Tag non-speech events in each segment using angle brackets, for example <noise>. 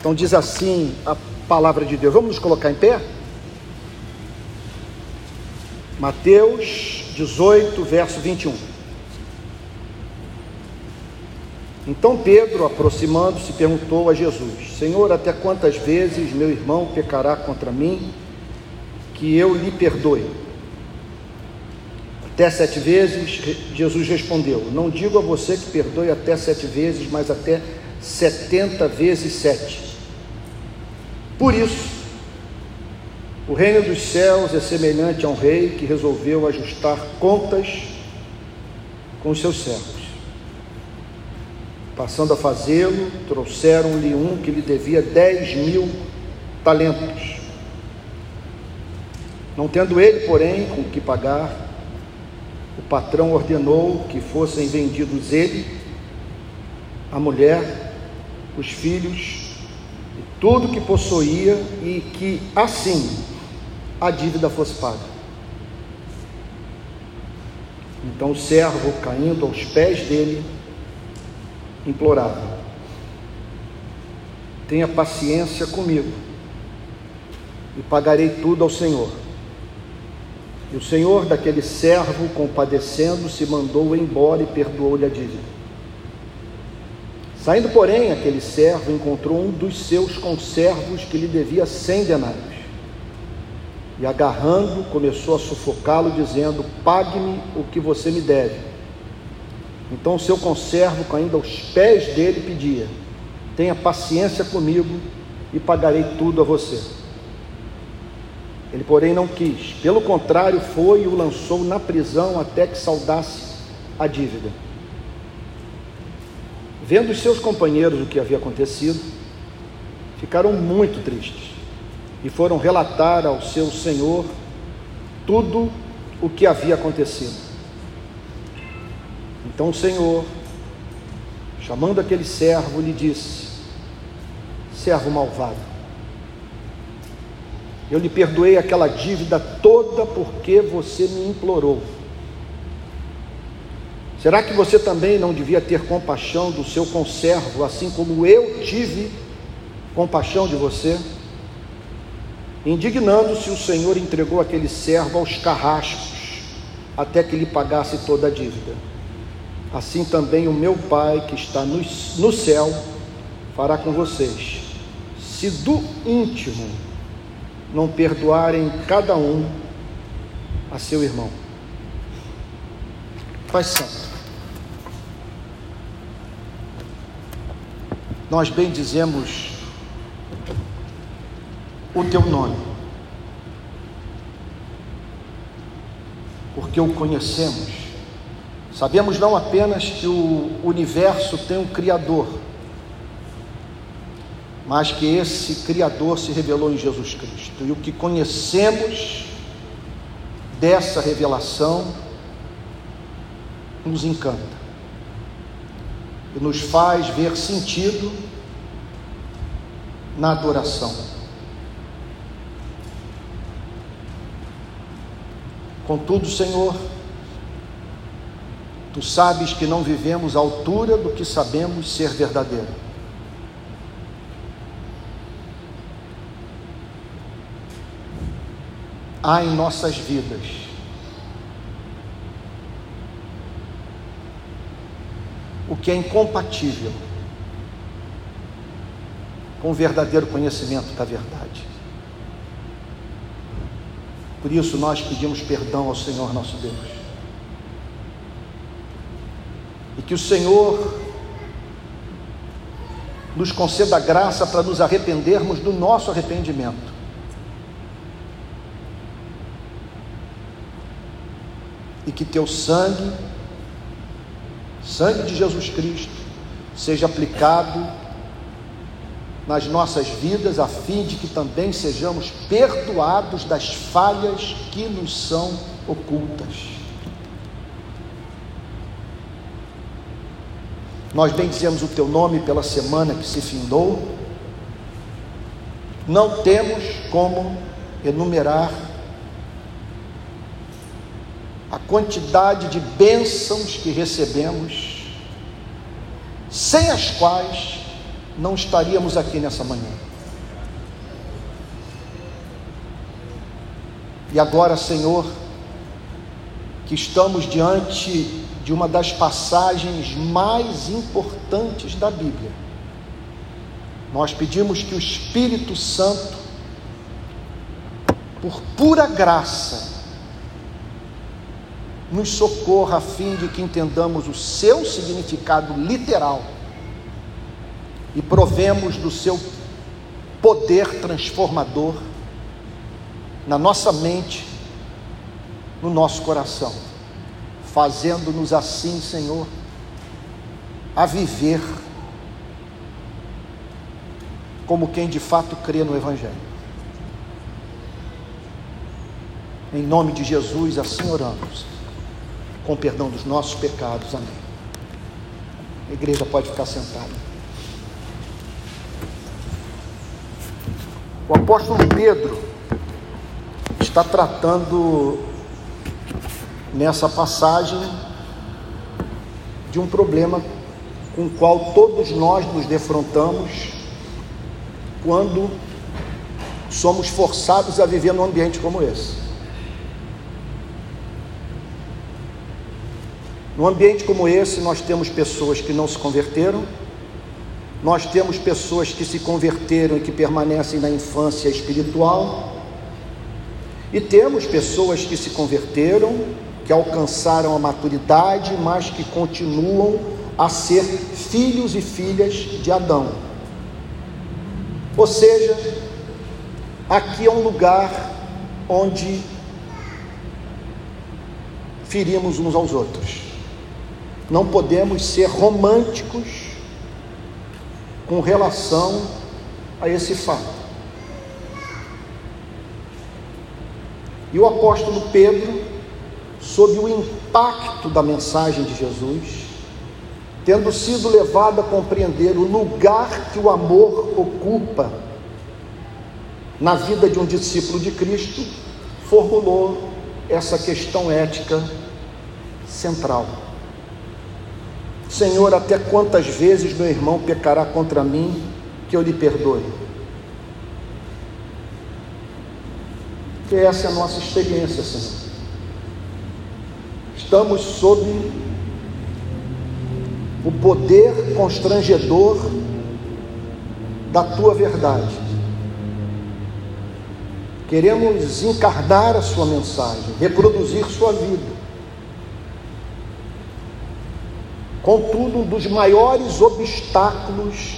Então diz assim a palavra de Deus. Vamos nos colocar em pé? Mateus 18, verso 21. Então Pedro, aproximando-se, perguntou a Jesus: Senhor, até quantas vezes meu irmão pecará contra mim, que eu lhe perdoe? Até sete vezes, Jesus respondeu: Não digo a você que perdoe até sete vezes, mas até setenta vezes sete. Por isso, o reino dos céus é semelhante a um rei que resolveu ajustar contas com os seus servos. Passando a fazê-lo, trouxeram-lhe um que lhe devia dez mil talentos. Não tendo ele, porém, com que pagar, o patrão ordenou que fossem vendidos ele, a mulher, os filhos tudo que possuía, e que assim a dívida fosse paga. Então o servo, caindo aos pés dele, implorava: Tenha paciência comigo e pagarei tudo ao Senhor. E o Senhor daquele servo, compadecendo-se, mandou-o embora e perdoou-lhe a dívida. Saindo, porém, aquele servo encontrou um dos seus conservos que lhe devia cem denários. E agarrando, começou a sufocá-lo, dizendo: Pague-me o que você me deve. Então o seu conservo, caindo aos pés dele, pedia: Tenha paciência comigo e pagarei tudo a você. Ele, porém, não quis. Pelo contrário, foi e o lançou na prisão até que saudasse a dívida. Vendo os seus companheiros o que havia acontecido, ficaram muito tristes e foram relatar ao seu senhor tudo o que havia acontecido. Então o Senhor, chamando aquele servo, lhe disse: Servo malvado, eu lhe perdoei aquela dívida toda porque você me implorou. Será que você também não devia ter compaixão do seu conservo, assim como eu tive compaixão de você? Indignando-se, o Senhor entregou aquele servo aos carrascos, até que lhe pagasse toda a dívida assim também o meu Pai que está no, no céu fará com vocês, se do íntimo não perdoarem cada um a seu irmão. Pai Santo, nós bendizemos o teu nome, porque o conhecemos. Sabemos não apenas que o universo tem um Criador, mas que esse Criador se revelou em Jesus Cristo. E o que conhecemos dessa revelação nos encanta e nos faz ver sentido na adoração. Contudo, Senhor, Tu sabes que não vivemos à altura do que sabemos ser verdadeiro. Há em nossas vidas o que é incompatível com o verdadeiro conhecimento da verdade. Por isso nós pedimos perdão ao Senhor nosso Deus e que o Senhor nos conceda graça para nos arrependermos do nosso arrependimento. E que teu sangue, sangue de Jesus Cristo, seja aplicado nas nossas vidas, a fim de que também sejamos perdoados das falhas que nos são ocultas. Nós bendizemos o teu nome pela semana que se findou. Não temos como enumerar a quantidade de bênçãos que recebemos, sem as quais não estaríamos aqui nessa manhã. E agora, Senhor, que estamos diante de uma das passagens mais importantes da Bíblia, nós pedimos que o Espírito Santo, por pura graça, nos socorra a fim de que entendamos o seu significado literal e provemos do seu poder transformador na nossa mente, no nosso coração, fazendo-nos assim, Senhor, a viver como quem de fato crê no Evangelho. Em nome de Jesus, assim oramos, com perdão dos nossos pecados. Amém. A igreja pode ficar sentada. O apóstolo Pedro está tratando nessa passagem de um problema com o qual todos nós nos defrontamos quando somos forçados a viver num ambiente como esse. Num ambiente como esse, nós temos pessoas que não se converteram, nós temos pessoas que se converteram e que permanecem na infância espiritual, e temos pessoas que se converteram, que alcançaram a maturidade, mas que continuam a ser filhos e filhas de Adão. Ou seja, aqui é um lugar onde ferimos uns aos outros. Não podemos ser românticos com relação a esse fato. E o apóstolo Pedro, sob o impacto da mensagem de Jesus, tendo sido levado a compreender o lugar que o amor ocupa na vida de um discípulo de Cristo, formulou essa questão ética central. Senhor, até quantas vezes meu irmão pecará contra mim que eu lhe perdoe? Que essa é a nossa experiência, Senhor. Estamos sob o poder constrangedor da tua verdade. Queremos encarnar a sua mensagem, reproduzir sua vida. Contudo, um dos maiores obstáculos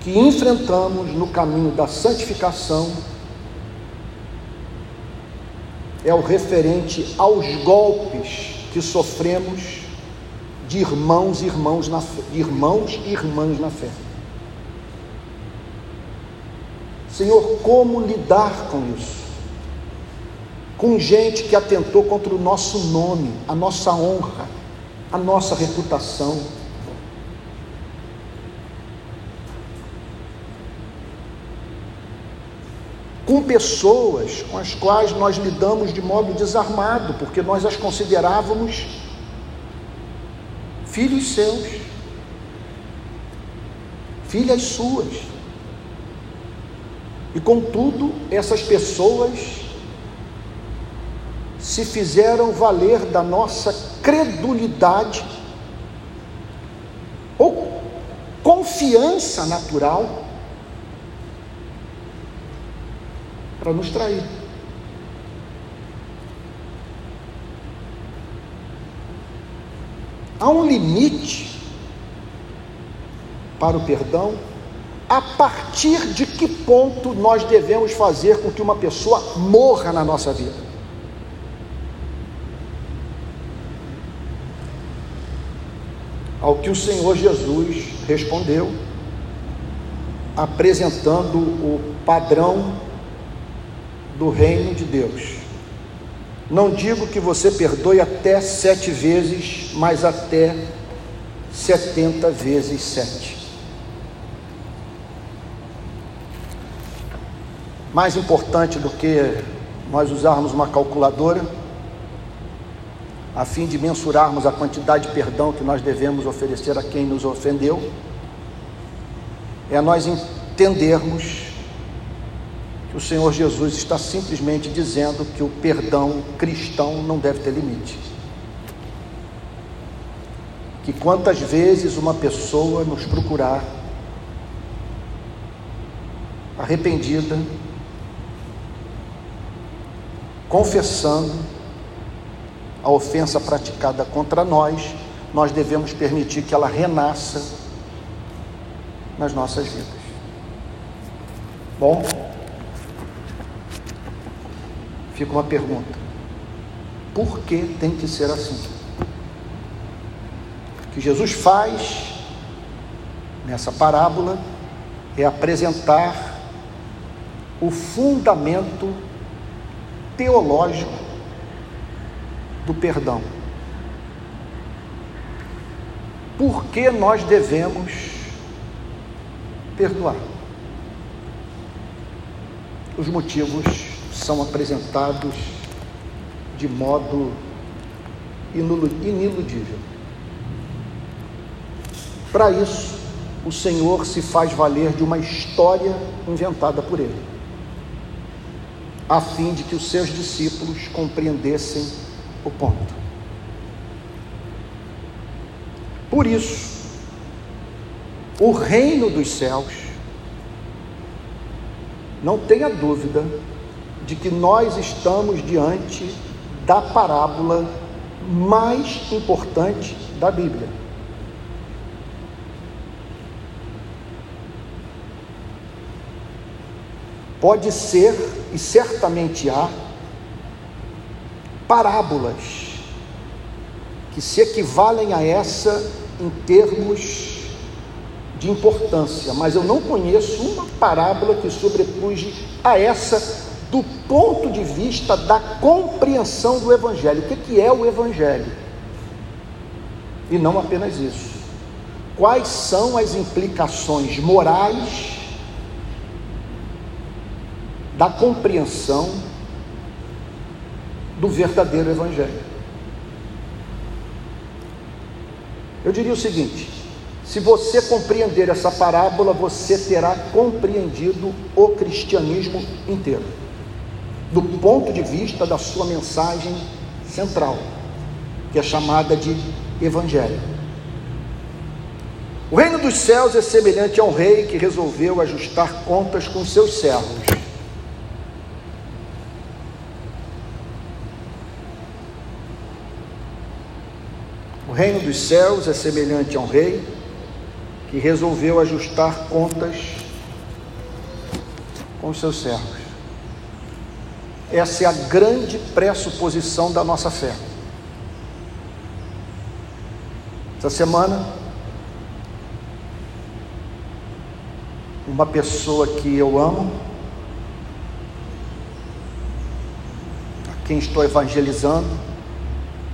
que enfrentamos no caminho da santificação é o referente aos golpes que sofremos de irmãos e irmãos na fé, irmãos e irmãs na fé. Senhor, como lidar com isso? Com gente que atentou contra o nosso nome, a nossa honra, a nossa reputação. Com pessoas com as quais nós lidamos de modo desarmado, porque nós as considerávamos filhos seus, filhas suas. E contudo, essas pessoas se fizeram valer da nossa credulidade ou confiança natural para nos trair. Há um limite para o perdão? A partir de que ponto nós devemos fazer com que uma pessoa morra na nossa vida? Ao que o Senhor Jesus respondeu, apresentando o padrão do reino de Deus. Não digo que você perdoe até sete vezes, mas até setenta vezes sete. Mais importante do que nós usarmos uma calculadora, a fim de mensurarmos a quantidade de perdão que nós devemos oferecer a quem nos ofendeu, é nós entendermos que o Senhor Jesus está simplesmente dizendo que o perdão cristão não deve ter limite. Que quantas vezes uma pessoa nos procurar arrependida, confessando a ofensa praticada contra nós, nós devemos permitir que ela renasça nas nossas vidas. Bom, fica uma pergunta: por que tem que ser assim? O que Jesus faz nessa parábola é apresentar o fundamento teológico do perdão. Por que nós devemos perdoar? Os motivos são apresentados de modo iniludível. Para isso, o Senhor se faz valer de uma história inventada por ele a fim de que os seus discípulos compreendessem o ponto. Por isso, o reino dos céus, não tenha dúvida de que nós estamos diante da parábola mais importante da Bíblia. Pode ser, e certamente há, parábolas que se equivalem a essa em termos de importância, mas eu não conheço uma parábola que sobrepuja a essa do ponto de vista da compreensão do Evangelho. O que é o Evangelho? E não apenas isso. Quais são as implicações morais da compreensão do verdadeiro Evangelho. Eu diria o seguinte: se você compreender essa parábola, você terá compreendido o cristianismo inteiro, do ponto de vista da sua mensagem central, que é chamada de Evangelho. O reino dos céus é semelhante a um rei que resolveu ajustar contas com seus servos. Reino dos céus é semelhante a um rei que resolveu ajustar contas com os seus servos. Essa é a grande pressuposição da nossa fé. Essa semana, uma pessoa que eu amo, a quem estou evangelizando,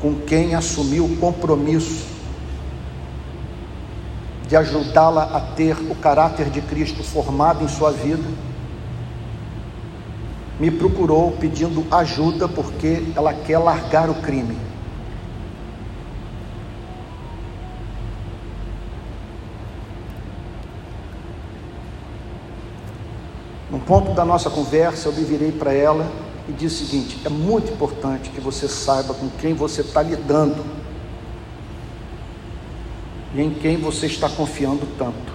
com quem assumiu o compromisso de ajudá-la a ter o caráter de Cristo formado em sua vida, me procurou pedindo ajuda porque ela quer largar o crime. Num ponto da nossa conversa, eu me virei para ela e diz o seguinte: é muito importante que você saiba com quem você está lidando e em quem você está confiando tanto.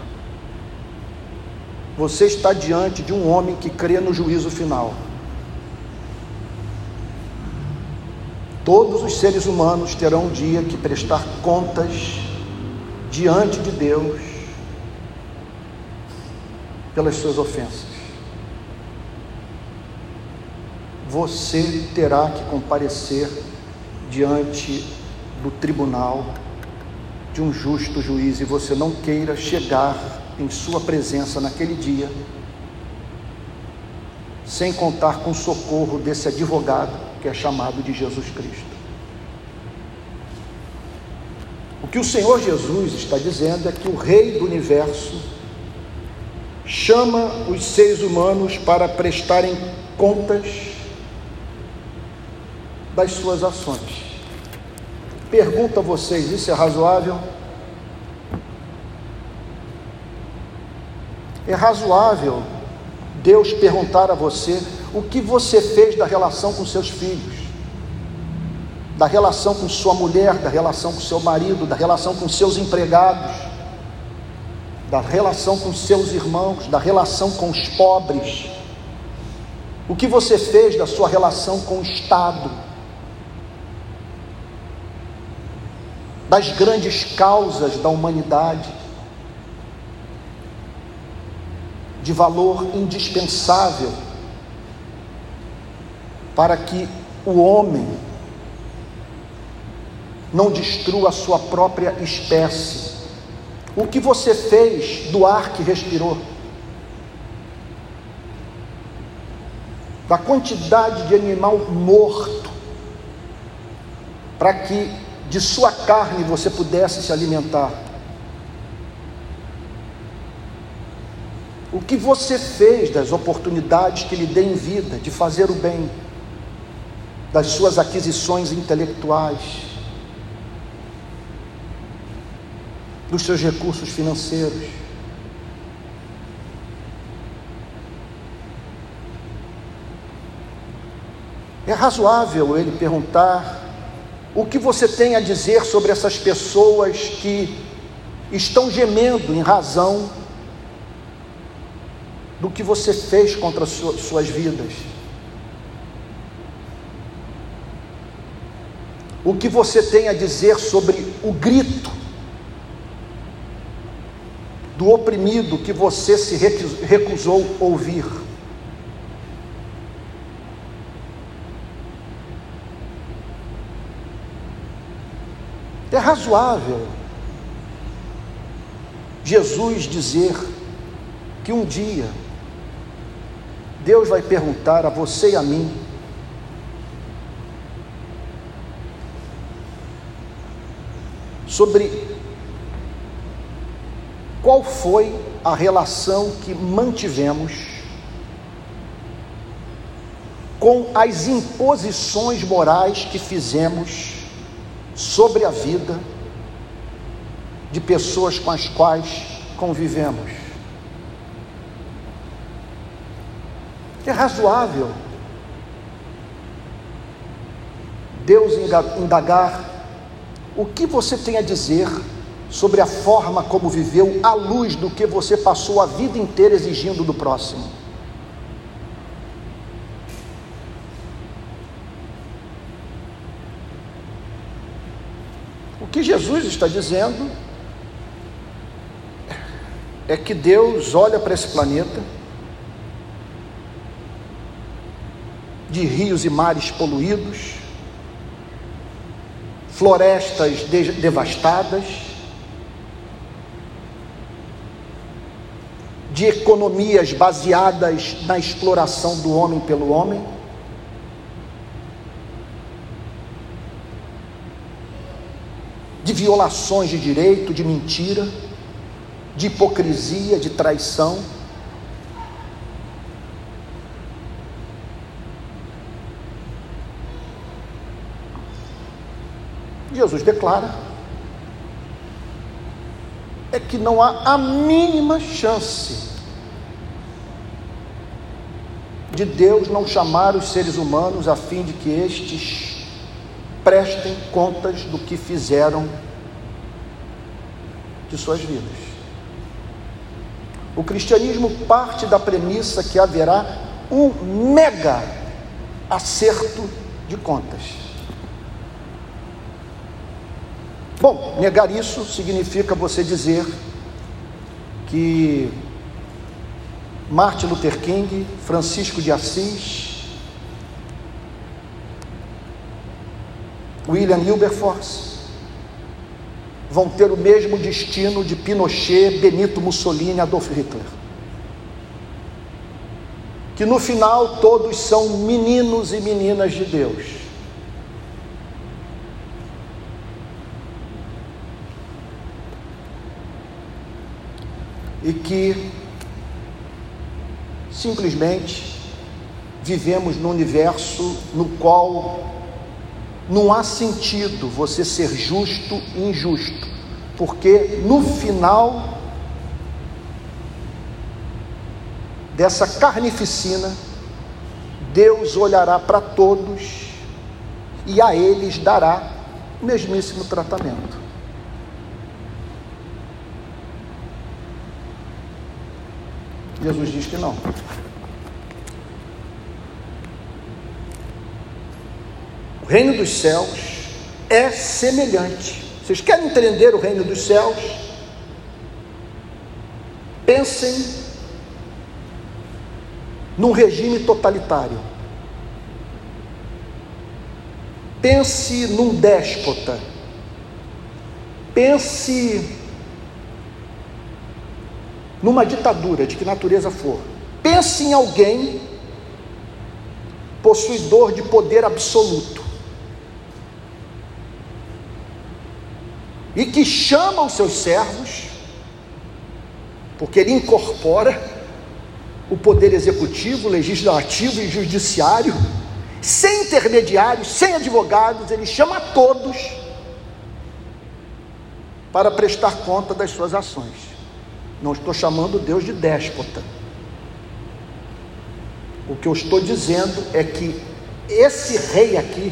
Você está diante de um homem que crê no juízo final. Todos os seres humanos terão um dia que prestar contas diante de Deus pelas suas ofensas. Você terá que comparecer diante do tribunal de um justo juiz e você não queira chegar em sua presença naquele dia sem contar com o socorro desse advogado que é chamado de Jesus Cristo. O que o Senhor Jesus está dizendo é que o Rei do universo chama os seres humanos para prestarem contas das suas ações. Pergunto a vocês: isso é razoável? É razoável Deus perguntar a você o que você fez da relação com seus filhos, da relação com sua mulher, da relação com seu marido, da relação com seus empregados, da relação com seus irmãos, da relação com os pobres. O que você fez da sua relação com o Estado? Das grandes causas da humanidade? de valor indispensável para que o homem não destrua a sua própria espécie. O que você fez do ar que respirou? Da quantidade de animal morto, para que de sua carne você pudesse se alimentar. O que você fez das oportunidades que lhe dê em vida de fazer o bem, das suas aquisições intelectuais, dos seus recursos financeiros. É razoável ele perguntar o que você tem a dizer sobre essas pessoas que estão gemendo em razão do que você fez contra as suas vidas. O que você tem a dizer sobre o grito do oprimido que você se recusou ouvir. É razoável Jesus dizer que um dia Deus vai perguntar a você e a mim: sobre qual foi a relação que mantivemos com as imposições morais que fizemos sobre a vida de pessoas com as quais convivemos. É razoável Deus indagar o que você tem a dizer sobre a forma como viveu à luz do que você passou a vida inteira exigindo do próximo. Que Jesus está dizendo é que Deus olha para esse planeta de rios e mares poluídos, florestas de devastadas, de economias baseadas na exploração do homem pelo homem. Violações de direito, de mentira, de hipocrisia, de traição. Jesus declara é que não há a mínima chance de Deus não chamar os seres humanos a fim de que estes prestem contas do que fizeram de suas vidas. O cristianismo parte da premissa que haverá um mega acerto de contas. Bom, negar isso significa você dizer que Martin Luther King, Francisco de Assis, William Wilberforce vão ter o mesmo destino de Pinochet, Benito Mussolini, Adolf Hitler. Que no final todos são meninos e meninas de Deus e que simplesmente vivemos num universo no qual não há sentido você ser justo e injusto, porque no final dessa carnificina, Deus olhará para todos e a eles dará o mesmíssimo tratamento. Jesus diz que não. Reino dos céus é semelhante. Vocês querem entender o reino dos céus? Pensem num regime totalitário. Pense num déspota. Pense numa ditadura, de que natureza for. Pense em alguém possuidor de poder absoluto e que chama os seus servos, porque ele incorpora o poder executivo, legislativo e judiciário, sem intermediários, sem advogados, ele chama todos para prestar conta das suas ações. Não estou chamando Deus de déspota. O que eu estou dizendo é que esse rei aqui,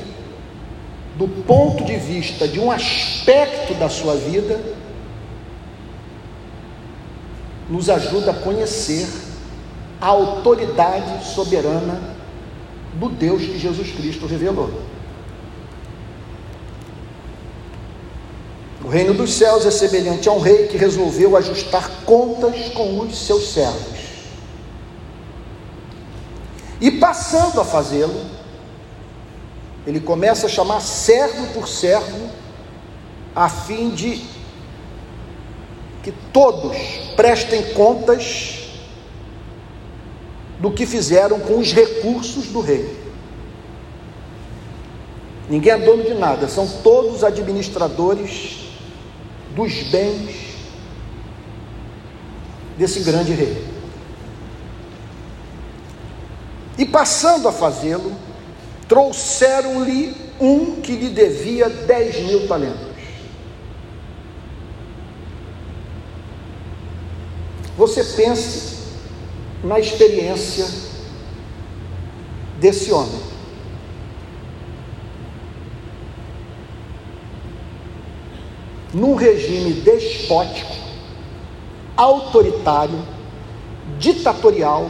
do ponto de vista de um aspecto da sua vida, nos ajuda a conhecer a autoridade soberana do Deus que Jesus Cristo revelou. O reino dos céus é semelhante a um rei que resolveu ajustar contas com os seus servos. E passando a fazê-lo, ele começa a chamar servo por servo, a fim de que todos prestem contas do que fizeram com os recursos do rei. Ninguém é dono de nada, são todos administradores dos bens desse grande rei. E passando a fazê-lo, trouxeram-lhe um que lhe devia dez mil talentos. Você pense na experiência desse homem. num regime despótico, autoritário, ditatorial,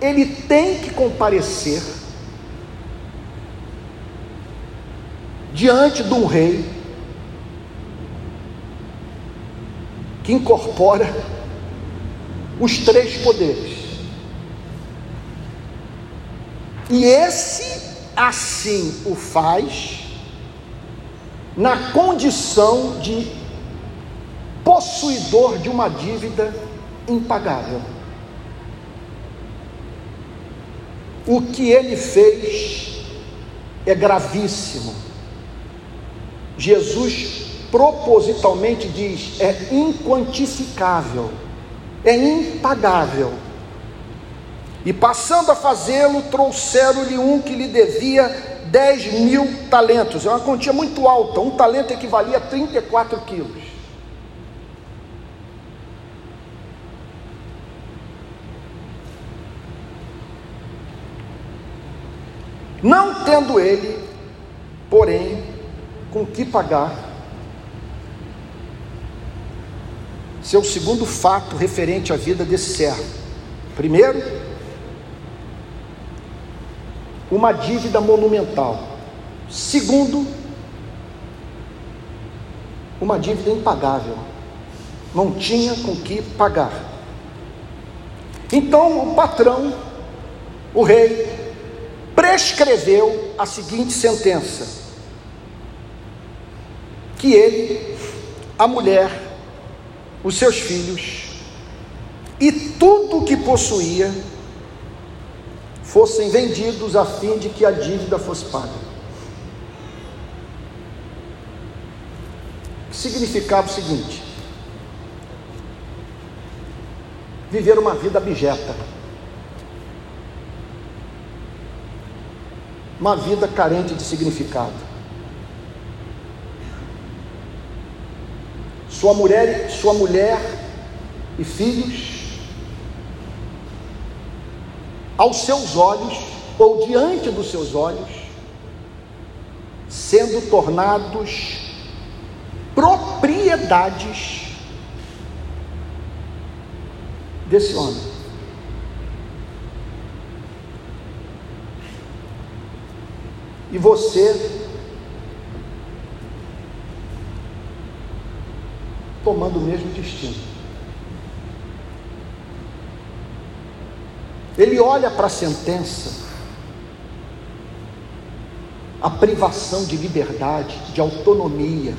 ele tem que comparecer diante de um rei que incorpora os três poderes. E esse assim o faz na condição de possuidor de uma dívida impagável. O que ele fez é gravíssimo. Jesus propositalmente diz: é inquantificável, é impagável. E passando a fazê-lo, trouxeram-lhe um que lhe devia 10 mil talentos, é uma quantia muito alta, um talento equivalia a 34 quilos. Não tendo ele, porém, com que pagar, seu segundo fato referente à vida desse servo. Primeiro, uma dívida monumental. Segundo, uma dívida impagável. Não tinha com que pagar. Então o patrão, o rei, prescreveu a seguinte sentença: que ele, a mulher, os seus filhos e tudo o que possuía fossem vendidos a fim de que a dívida fosse paga. Significava o seguinte: viver uma vida abjeta, uma vida carente de significado. Sua mulher, sua mulher e filhos aos seus olhos ou diante dos seus olhos, sendo tornados propriedades desse homem. E você tomando o mesmo destino. Ele olha para a sentença, a privação de liberdade, de autonomia,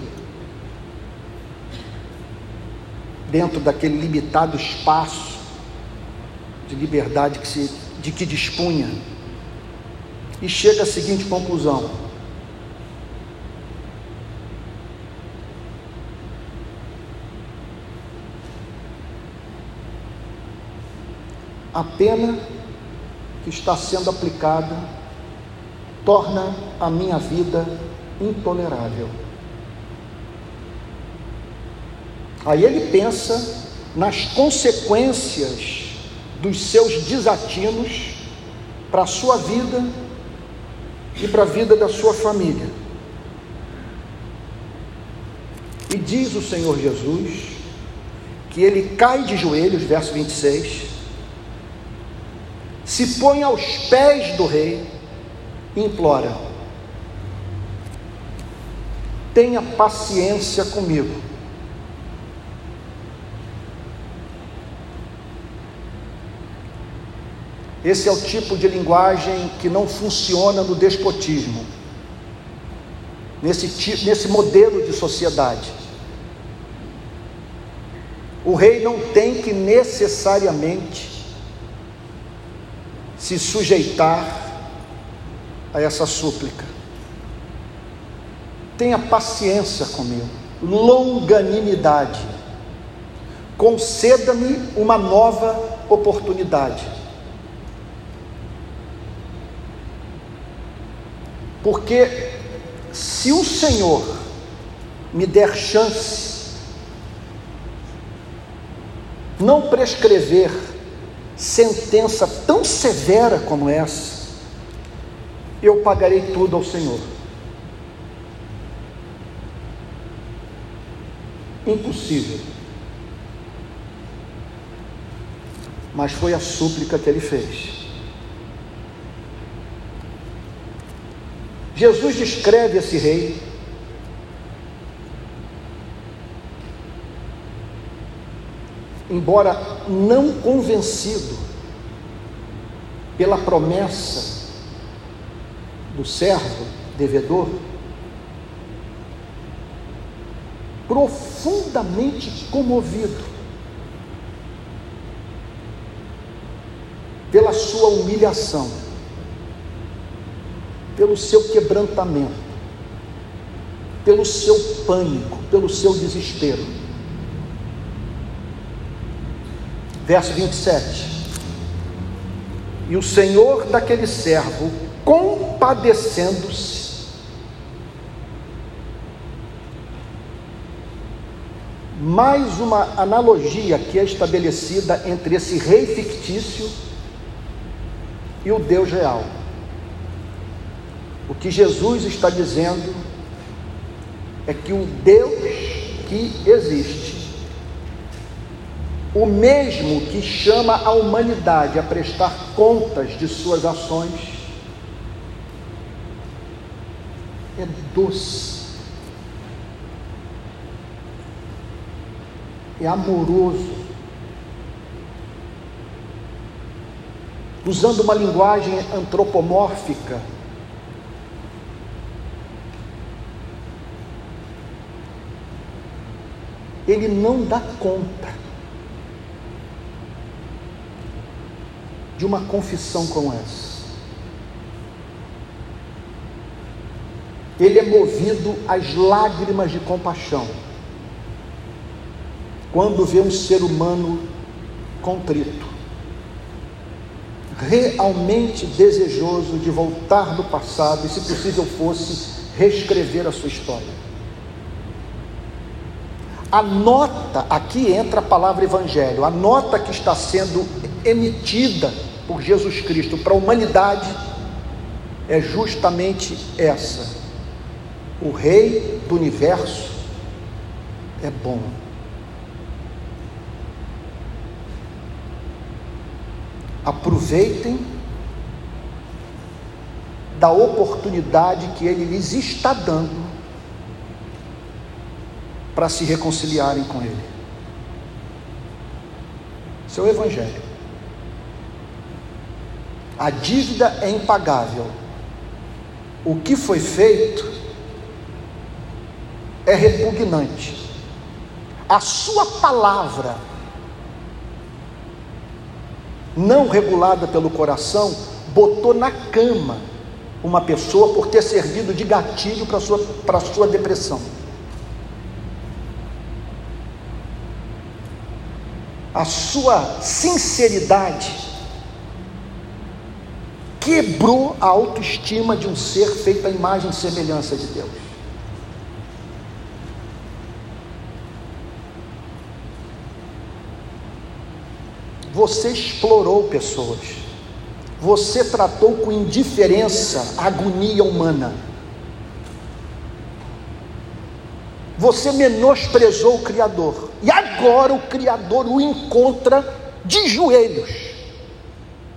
dentro daquele limitado espaço de liberdade que se, de que dispunha, e chega à seguinte conclusão: a pena que está sendo aplicada torna a minha vida intolerável. Aí ele pensa nas consequências dos seus desatinos para a sua vida e para a vida da sua família. E diz o Senhor Jesus que ele cai de joelhos, verso 26, se põe aos pés do rei e implora: tenha paciência comigo. Esse é o tipo de linguagem que não funciona no despotismo, nesse, nesse modelo de sociedade. O rei não tem que necessariamente se sujeitar a essa súplica. Tenha paciência comigo, longanimidade. Conceda-me uma nova oportunidade. Porque se o Senhor me der chance, não prescrever sentença tão severa como essa, eu pagarei tudo ao Senhor. Impossível. Mas foi a súplica que ele fez. Jesus descreve esse rei embora não convencido pela promessa do servo devedor, profundamente comovido pela sua humilhação, pelo seu quebrantamento, pelo seu pânico, pelo seu desespero. Verso 27. E o Senhor daquele servo, compadecendo-se, mais uma analogia que é estabelecida entre esse rei fictício e o Deus real. O que Jesus está dizendo é que o Deus que existe o mesmo que chama a humanidade a prestar contas de suas ações, é doce, é amoroso. Usando uma linguagem antropomórfica, ele não dá conta de uma confissão como essa. Ele é movido às lágrimas de compaixão quando vê um ser humano contrito, realmente desejoso de voltar do passado e, se possível fosse, reescrever a sua história. A nota, aqui entra a palavra evangelho, a nota que está sendo emitida por Jesus Cristo para a humanidade é justamente essa: o Rei do universo é bom. Aproveitem da oportunidade que Ele lhes está dando para se reconciliarem com Ele. Seu Evangelho. A dívida é impagável. O que foi feito é repugnante. A sua palavra, não regulada pelo coração, botou na cama uma pessoa por ter servido de gatilho para a sua, sua depressão. A sua sinceridade quebrou a autoestima de um ser feito à imagem e semelhança de Deus. Você explorou pessoas. Você tratou com indiferença a agonia humana. Você menosprezou o Criador. E agora o Criador o encontra de joelhos,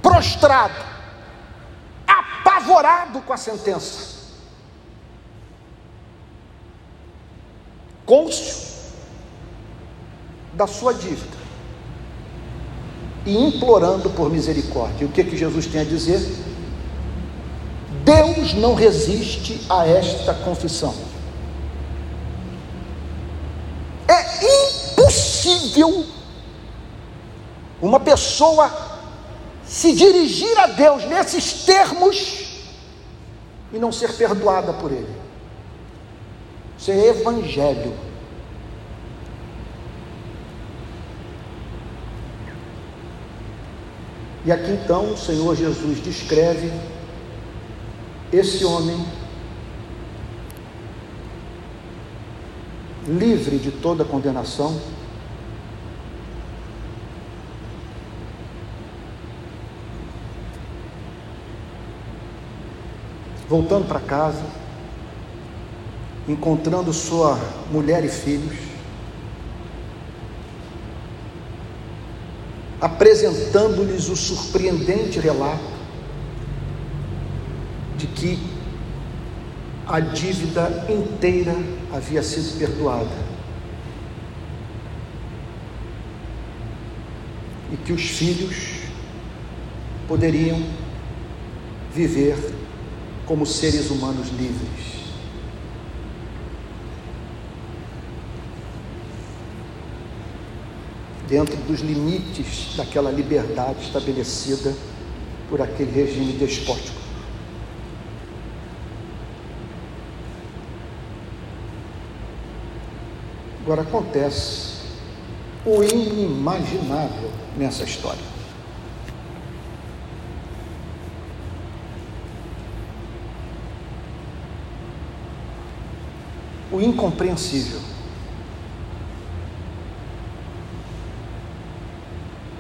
prostrado apavorado com a sentença. Côncio da sua dívida e implorando por misericórdia. E o que, que Jesus tem a dizer? Deus não resiste a esta confissão. É impossível uma pessoa se dirigir a Deus nesses termos e não ser perdoada por Ele. Isso é evangelho. E aqui então o Senhor Jesus descreve esse homem livre de toda condenação voltando para casa, encontrando sua mulher e filhos, apresentando-lhes o surpreendente relato de que a dívida inteira havia sido perdoada. E que os filhos poderiam viver como seres humanos livres. Dentro dos limites daquela liberdade estabelecida por aquele regime despótico. Agora acontece o inimaginável nessa história. O incompreensível.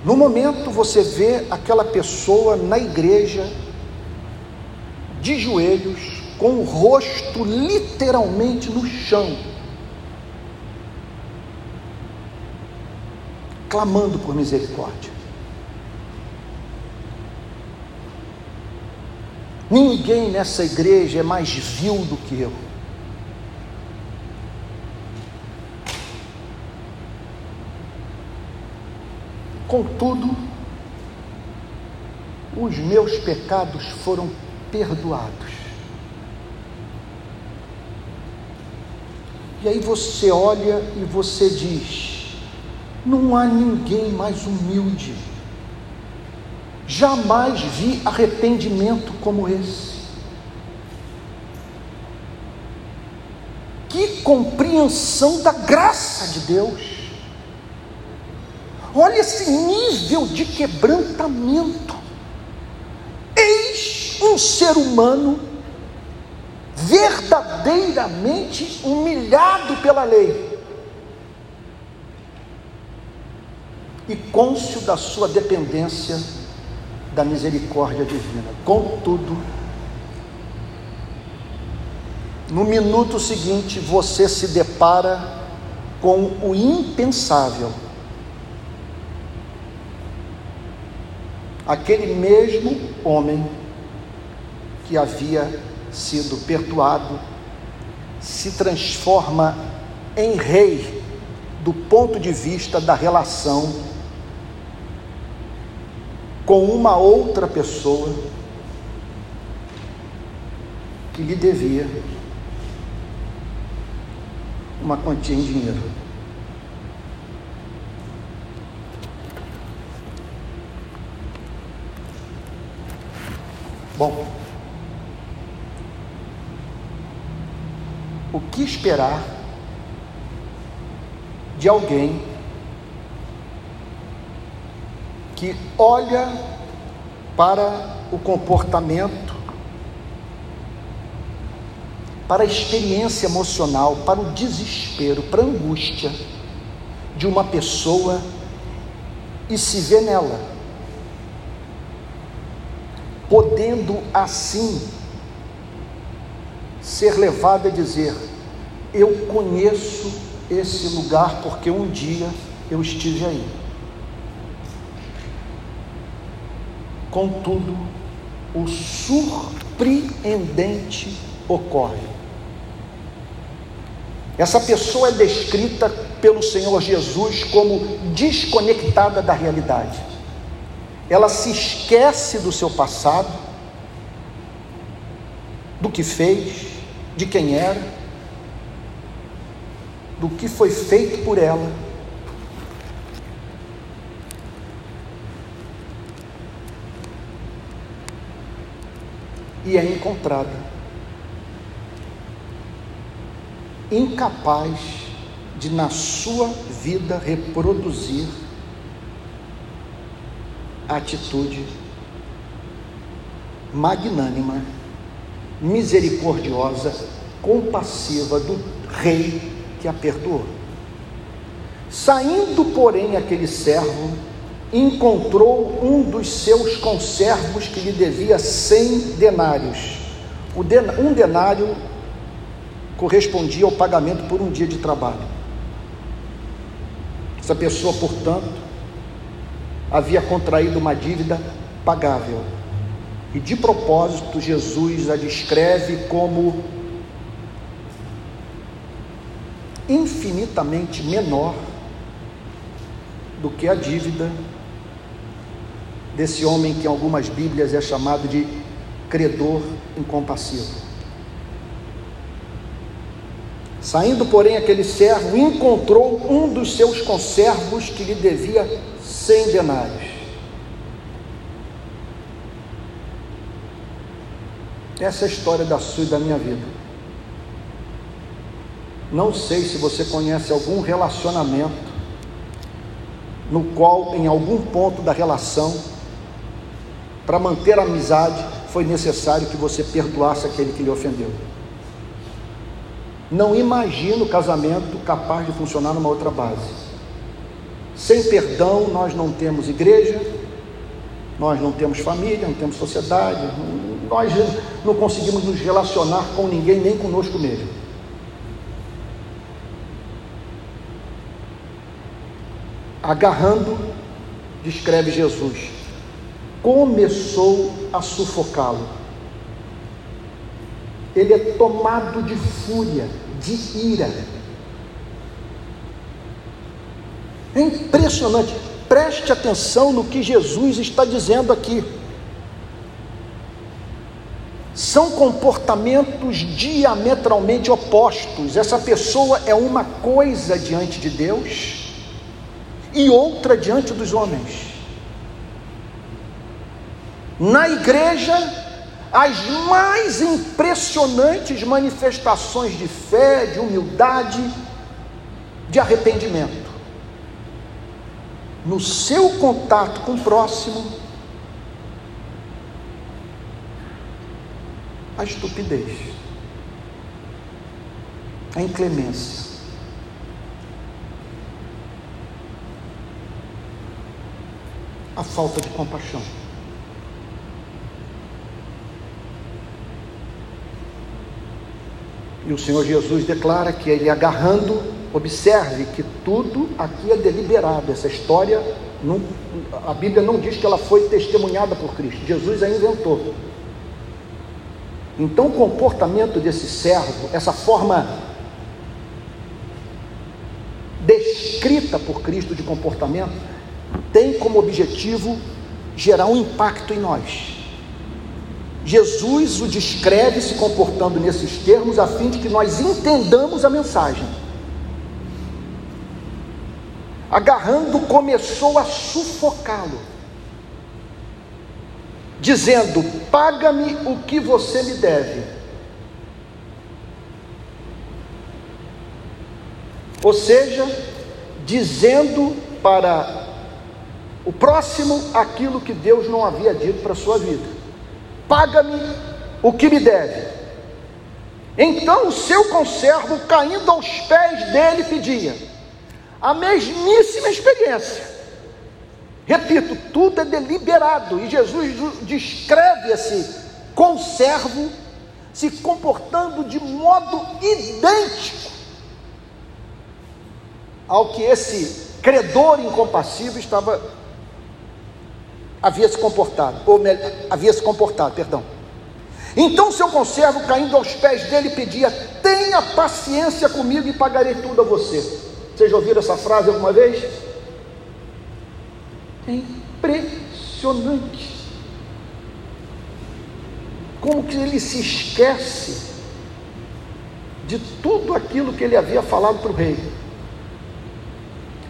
No momento você vê aquela pessoa na igreja, de joelhos, com o rosto literalmente no chão, clamando por misericórdia. Ninguém nessa igreja é mais vil do que eu. Contudo, os meus pecados foram perdoados. E aí você olha e você diz: não há ninguém mais humilde. Jamais vi arrependimento como esse. Que compreensão da graça de Deus. Olha esse nível de quebrantamento. Eis um ser humano verdadeiramente humilhado pela lei e cônscio da sua dependência da misericórdia divina. Contudo, no minuto seguinte você se depara com o impensável. Aquele mesmo homem que havia sido perdoado se transforma em rei do ponto de vista da relação com uma outra pessoa que lhe devia uma quantia em dinheiro. Bom, o que esperar de alguém que olha para o comportamento, para a experiência emocional, para o desespero, para a angústia de uma pessoa e se vê nela, podendo assim ser levado a dizer: Eu conheço esse lugar porque um dia eu estive aí. Contudo, o surpreendente ocorre. Essa pessoa é descrita pelo Senhor Jesus como desconectada da realidade. Ela se esquece do seu passado, do que fez, de quem era, do que foi feito por ela. E é encontrada incapaz de, na sua vida, reproduzir atitude magnânima misericordiosa, compassiva do rei que a perdoou. Saindo, porém, aquele servo, encontrou um dos seus conservos que lhe devia cem denários. Um denário correspondia ao pagamento por um dia de trabalho. Essa pessoa, portanto, havia contraído uma dívida pagável. E de propósito, Jesus a descreve como infinitamente menor do que a dívida desse homem que em algumas Bíblias é chamado de credor incompassivo. Saindo, porém, aquele servo encontrou um dos seus conservos que lhe devia cem denários. Essa é a história da sua e da minha vida. Não sei se você conhece algum relacionamento no qual, em algum ponto da relação, para manter a amizade, foi necessário que você perdoasse aquele que lhe ofendeu. Não imagino casamento capaz de funcionar numa outra base. Sem perdão, nós não temos igreja, nós não temos família, não temos sociedade, nós não conseguimos nos relacionar com ninguém, nem conosco mesmo. Agarrando, descreve Jesus, começou a sufocá-lo. Ele é tomado de fúria, de ira. É impressionante. Preste atenção no que Jesus está dizendo aqui. São comportamentos diametralmente opostos. Essa pessoa é uma coisa diante de Deus e outra diante dos homens. Na igreja, as mais impressionantes manifestações de fé, de humildade, de arrependimento no seu contato com o próximo a estupidez, a inclemência. A falta de compaixão. E o Senhor Jesus declara que é ele agarrando observe que tudo aqui é deliberado. Essa história, não, a Bíblia não diz que ela foi testemunhada por Cristo. Jesus a inventou. Então, o comportamento desse servo, essa forma descrita por Cristo de comportamento, tem como objetivo gerar um impacto em nós. Jesus o descreve se comportando nesses termos a fim de que nós entendamos a mensagem. Agarrando, começou a sufocá-lo, dizendo: Paga-me o que você me deve. Ou seja, dizendo para o próximo aquilo que Deus não havia dito para a sua vida paga-me o que me deve. Então o seu conservo, caindo aos pés dele, pedia a mesmíssima experiência. Repito, tudo é deliberado e Jesus descreve esse conservo se comportando de modo idêntico ao que esse credor incompassível estava havia se comportado, ou melhor, havia se comportado, perdão. Então seu conservo, caindo aos pés dele, pedia: Tenha paciência comigo e pagarei tudo a você. Vocês já ouviram essa frase alguma vez? É impressionante. Como que ele se esquece de tudo aquilo que ele havia falado para o rei.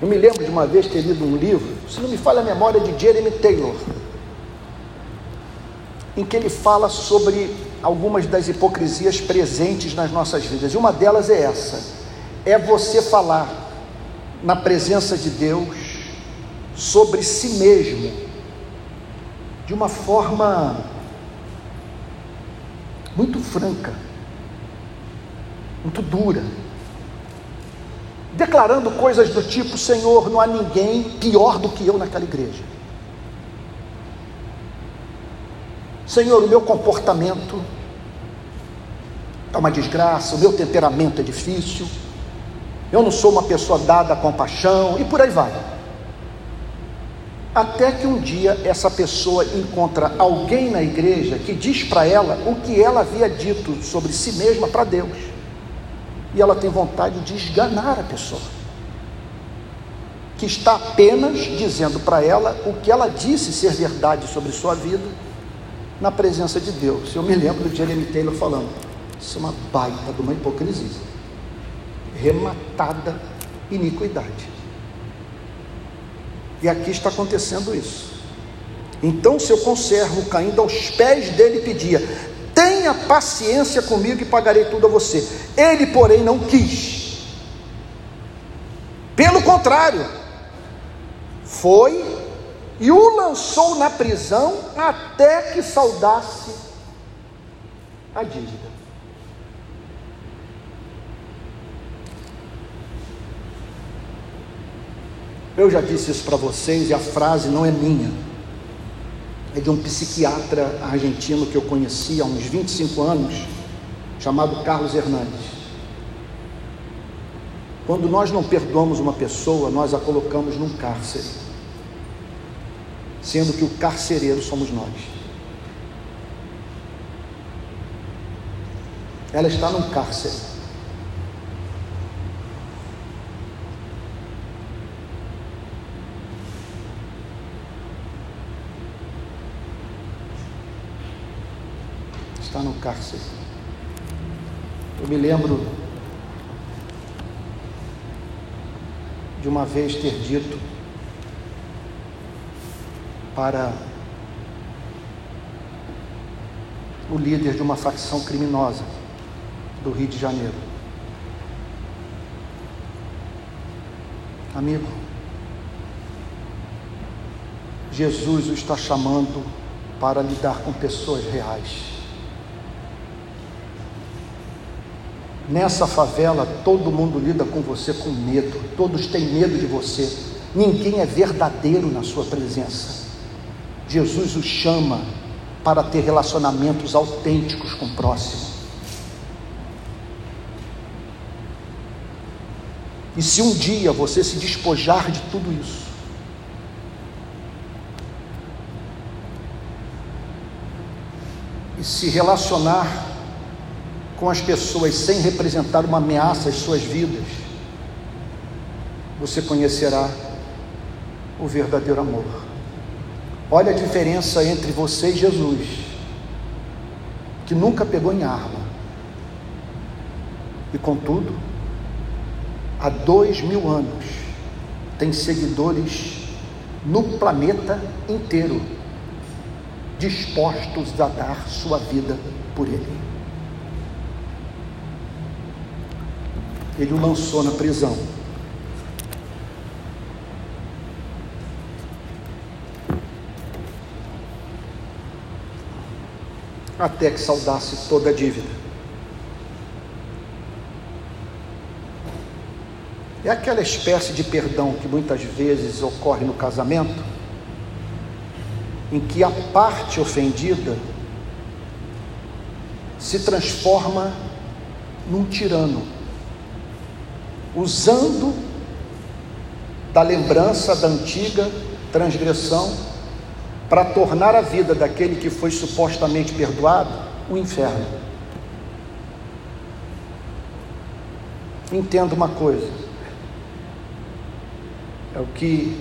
Eu me lembro de uma vez ter lido um livro, se não me falha a memória, de Jeremy Taylor, em que ele fala sobre algumas das hipocrisias presentes nas nossas vidas. E uma delas é essa: é você falar na presença de Deus sobre si mesmo de uma forma muito franca, muito dura declarando coisas do tipo: Senhor, não há ninguém pior do que eu naquela igreja. Senhor, o meu comportamento é uma desgraça, o meu temperamento é difícil, eu não sou uma pessoa dada a compaixão e por aí vai. Até que um dia essa pessoa encontra alguém na igreja que diz para ela o que ela havia dito sobre si mesma para Deus e ela tem vontade de esganar a pessoa, que está apenas dizendo para ela o que ela disse ser verdade sobre sua vida na presença de Deus. Eu me lembro do Jeremy Taylor falando: Isso é uma baita de uma hipocrisia, rematada iniquidade. E aqui está acontecendo isso. Então seu conservo, caindo aos pés dele, pedia: Tenha paciência comigo e pagarei tudo a você. Ele, porém, não quis. Pelo contrário, foi e o lançou na prisão até que saudasse a dívida. Eu já disse isso para vocês e a frase não é minha é de um psiquiatra argentino que eu conheci há uns 25 anos, chamado Carlos Hernandes. Quando nós não perdoamos uma pessoa, nós a colocamos num cárcere, sendo que o carcereiro somos nós. Ela está num cárcere. Está no cárcere. Eu me lembro de uma vez ter dito para o líder de uma facção criminosa do Rio de Janeiro. Amigo, Jesus o está chamando para lidar com pessoas reais. Nessa favela, todo mundo lida com você com medo, todos têm medo de você, ninguém é verdadeiro na sua presença. Jesus o chama para ter relacionamentos autênticos com o próximo. E se um dia você se despojar de tudo isso, e se relacionar com as pessoas sem representar uma ameaça às suas vidas, você conhecerá o verdadeiro amor. Olha a diferença entre você e Jesus, que nunca pegou em arma, e contudo, há dois mil anos, tem seguidores no planeta inteiro dispostos a dar sua vida por ele. Ele o lançou na prisão. Até que saudasse toda a dívida. É aquela espécie de perdão que muitas vezes ocorre no casamento, em que a parte ofendida se transforma num tirano, usando da lembrança da antiga transgressão para tornar a vida daquele que foi supostamente perdoado um inferno. Entenda uma coisa: é o que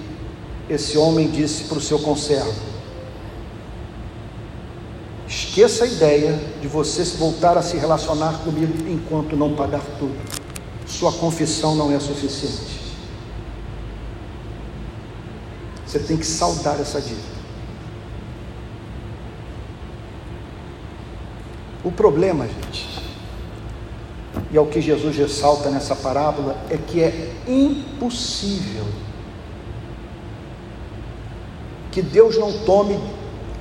esse homem disse para o seu conservo. Esqueça a ideia de você voltar a se relacionar comigo enquanto não pagar tudo. Sua confissão não é suficiente. Você tem que saldar essa dívida. O problema, gente, e é o que Jesus ressalta nessa parábola, é que é impossível que Deus não tome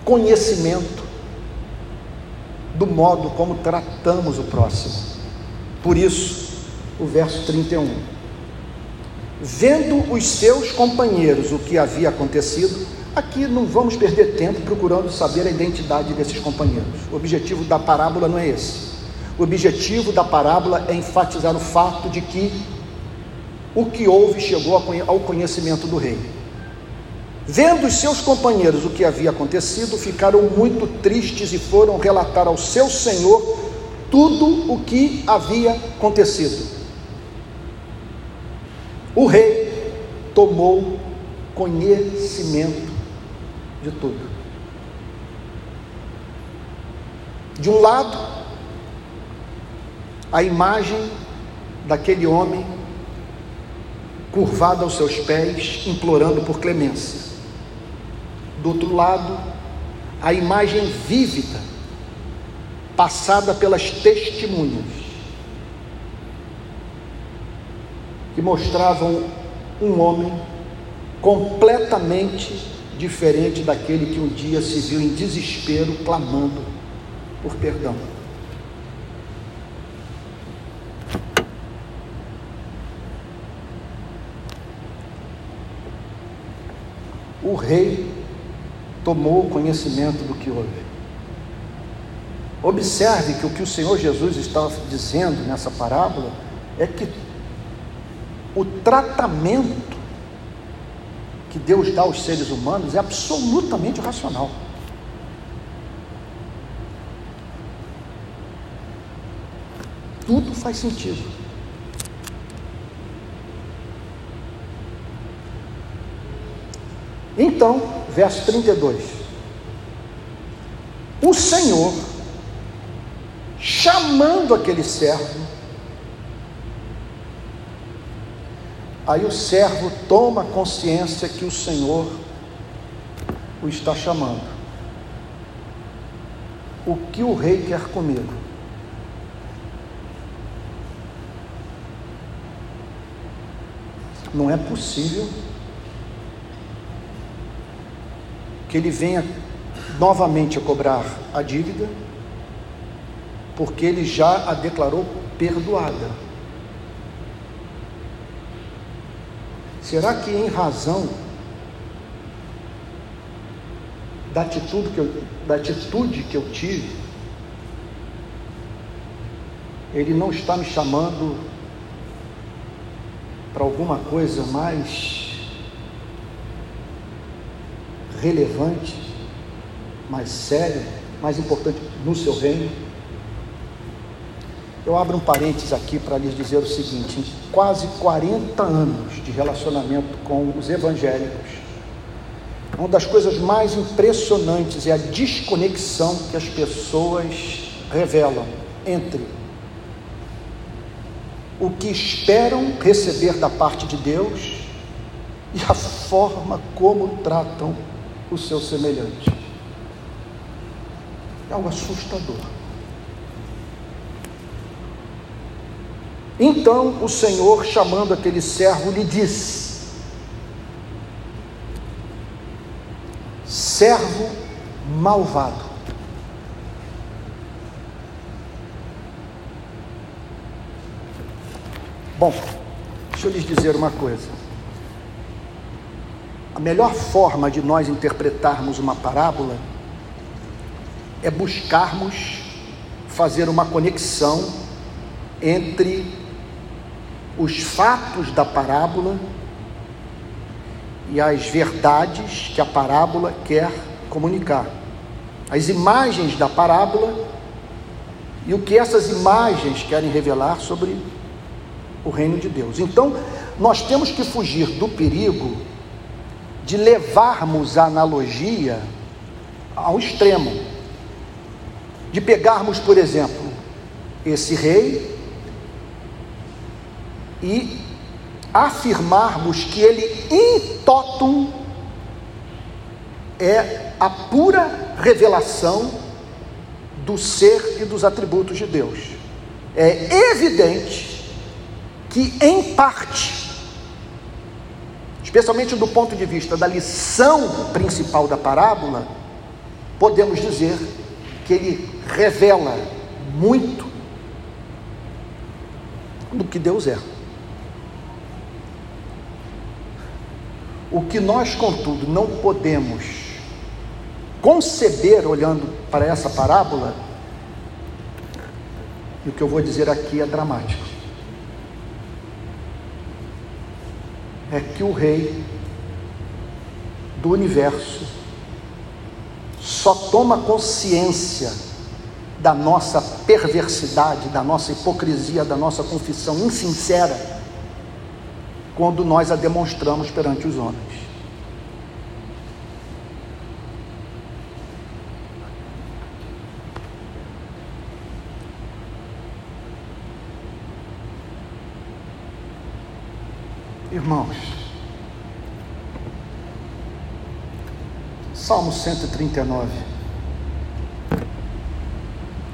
conhecimento do modo como tratamos o próximo. Por isso, o verso 31. Vendo os seus companheiros o que havia acontecido, aqui não vamos perder tempo procurando saber a identidade desses companheiros. O objetivo da parábola não é esse. O objetivo da parábola é enfatizar o fato de que o que houve chegou ao conhecimento do rei. Vendo os seus companheiros o que havia acontecido, ficaram muito tristes e foram relatar ao seu senhor tudo o que havia acontecido. O rei tomou conhecimento de tudo. De um lado, a imagem daquele homem curvado aos seus pés, implorando por clemência do outro lado, a imagem vívida, passada pelas testemunhas, mostravam um homem completamente diferente daquele que um dia se viu em desespero clamando por perdão. O rei tomou conhecimento do que houve. Observe que o que o Senhor Jesus está dizendo nessa parábola é que o tratamento que Deus dá aos seres humanos é absolutamente racional. Tudo faz sentido. Então, verso 32. O Senhor, chamando aquele servo, aí o servo toma consciência que o Senhor o está chamando. O que o rei quer comigo? Não é possível que ele venha novamente a cobrar a dívida, porque ele já a declarou perdoada. Será que em razão da atitude que eu, da atitude que eu tive, ele não está me chamando para alguma coisa mais relevante, mais séria, mais importante no seu reino? Eu abro um parênteses aqui para lhes dizer o seguinte: em quase 40 anos de relacionamento com os evangélicos, uma das coisas mais impressionantes é a desconexão que as pessoas revelam entre o que esperam receber da parte de Deus e a forma como tratam o seu semelhante. É algo assustador. Então o Senhor, chamando aquele servo, lhe disse: servo malvado. Bom, deixa eu lhes dizer uma coisa. A melhor forma de nós interpretarmos uma parábola é buscarmos fazer uma conexão entre os fatos da parábola e as verdades que a parábola quer comunicar. As imagens da parábola e o que essas imagens querem revelar sobre o reino de Deus. Então, nós temos que fugir do perigo de levarmos a analogia ao extremo, de pegarmos, por exemplo, esse rei e afirmarmos que ele, in totum, é a pura revelação do ser e dos atributos de Deus. É evidente que, em parte, especialmente do ponto de vista da lição principal da parábola, podemos dizer que ele revela muito do que Deus é. O que nós, contudo, não podemos conceber olhando para essa parábola, e o que eu vou dizer aqui é dramático. é que o Rei do universo só toma consciência da nossa perversidade, da nossa hipocrisia, da nossa confissão insincera, quando nós a demonstramos perante os homens. Irmãos, Salmo 139.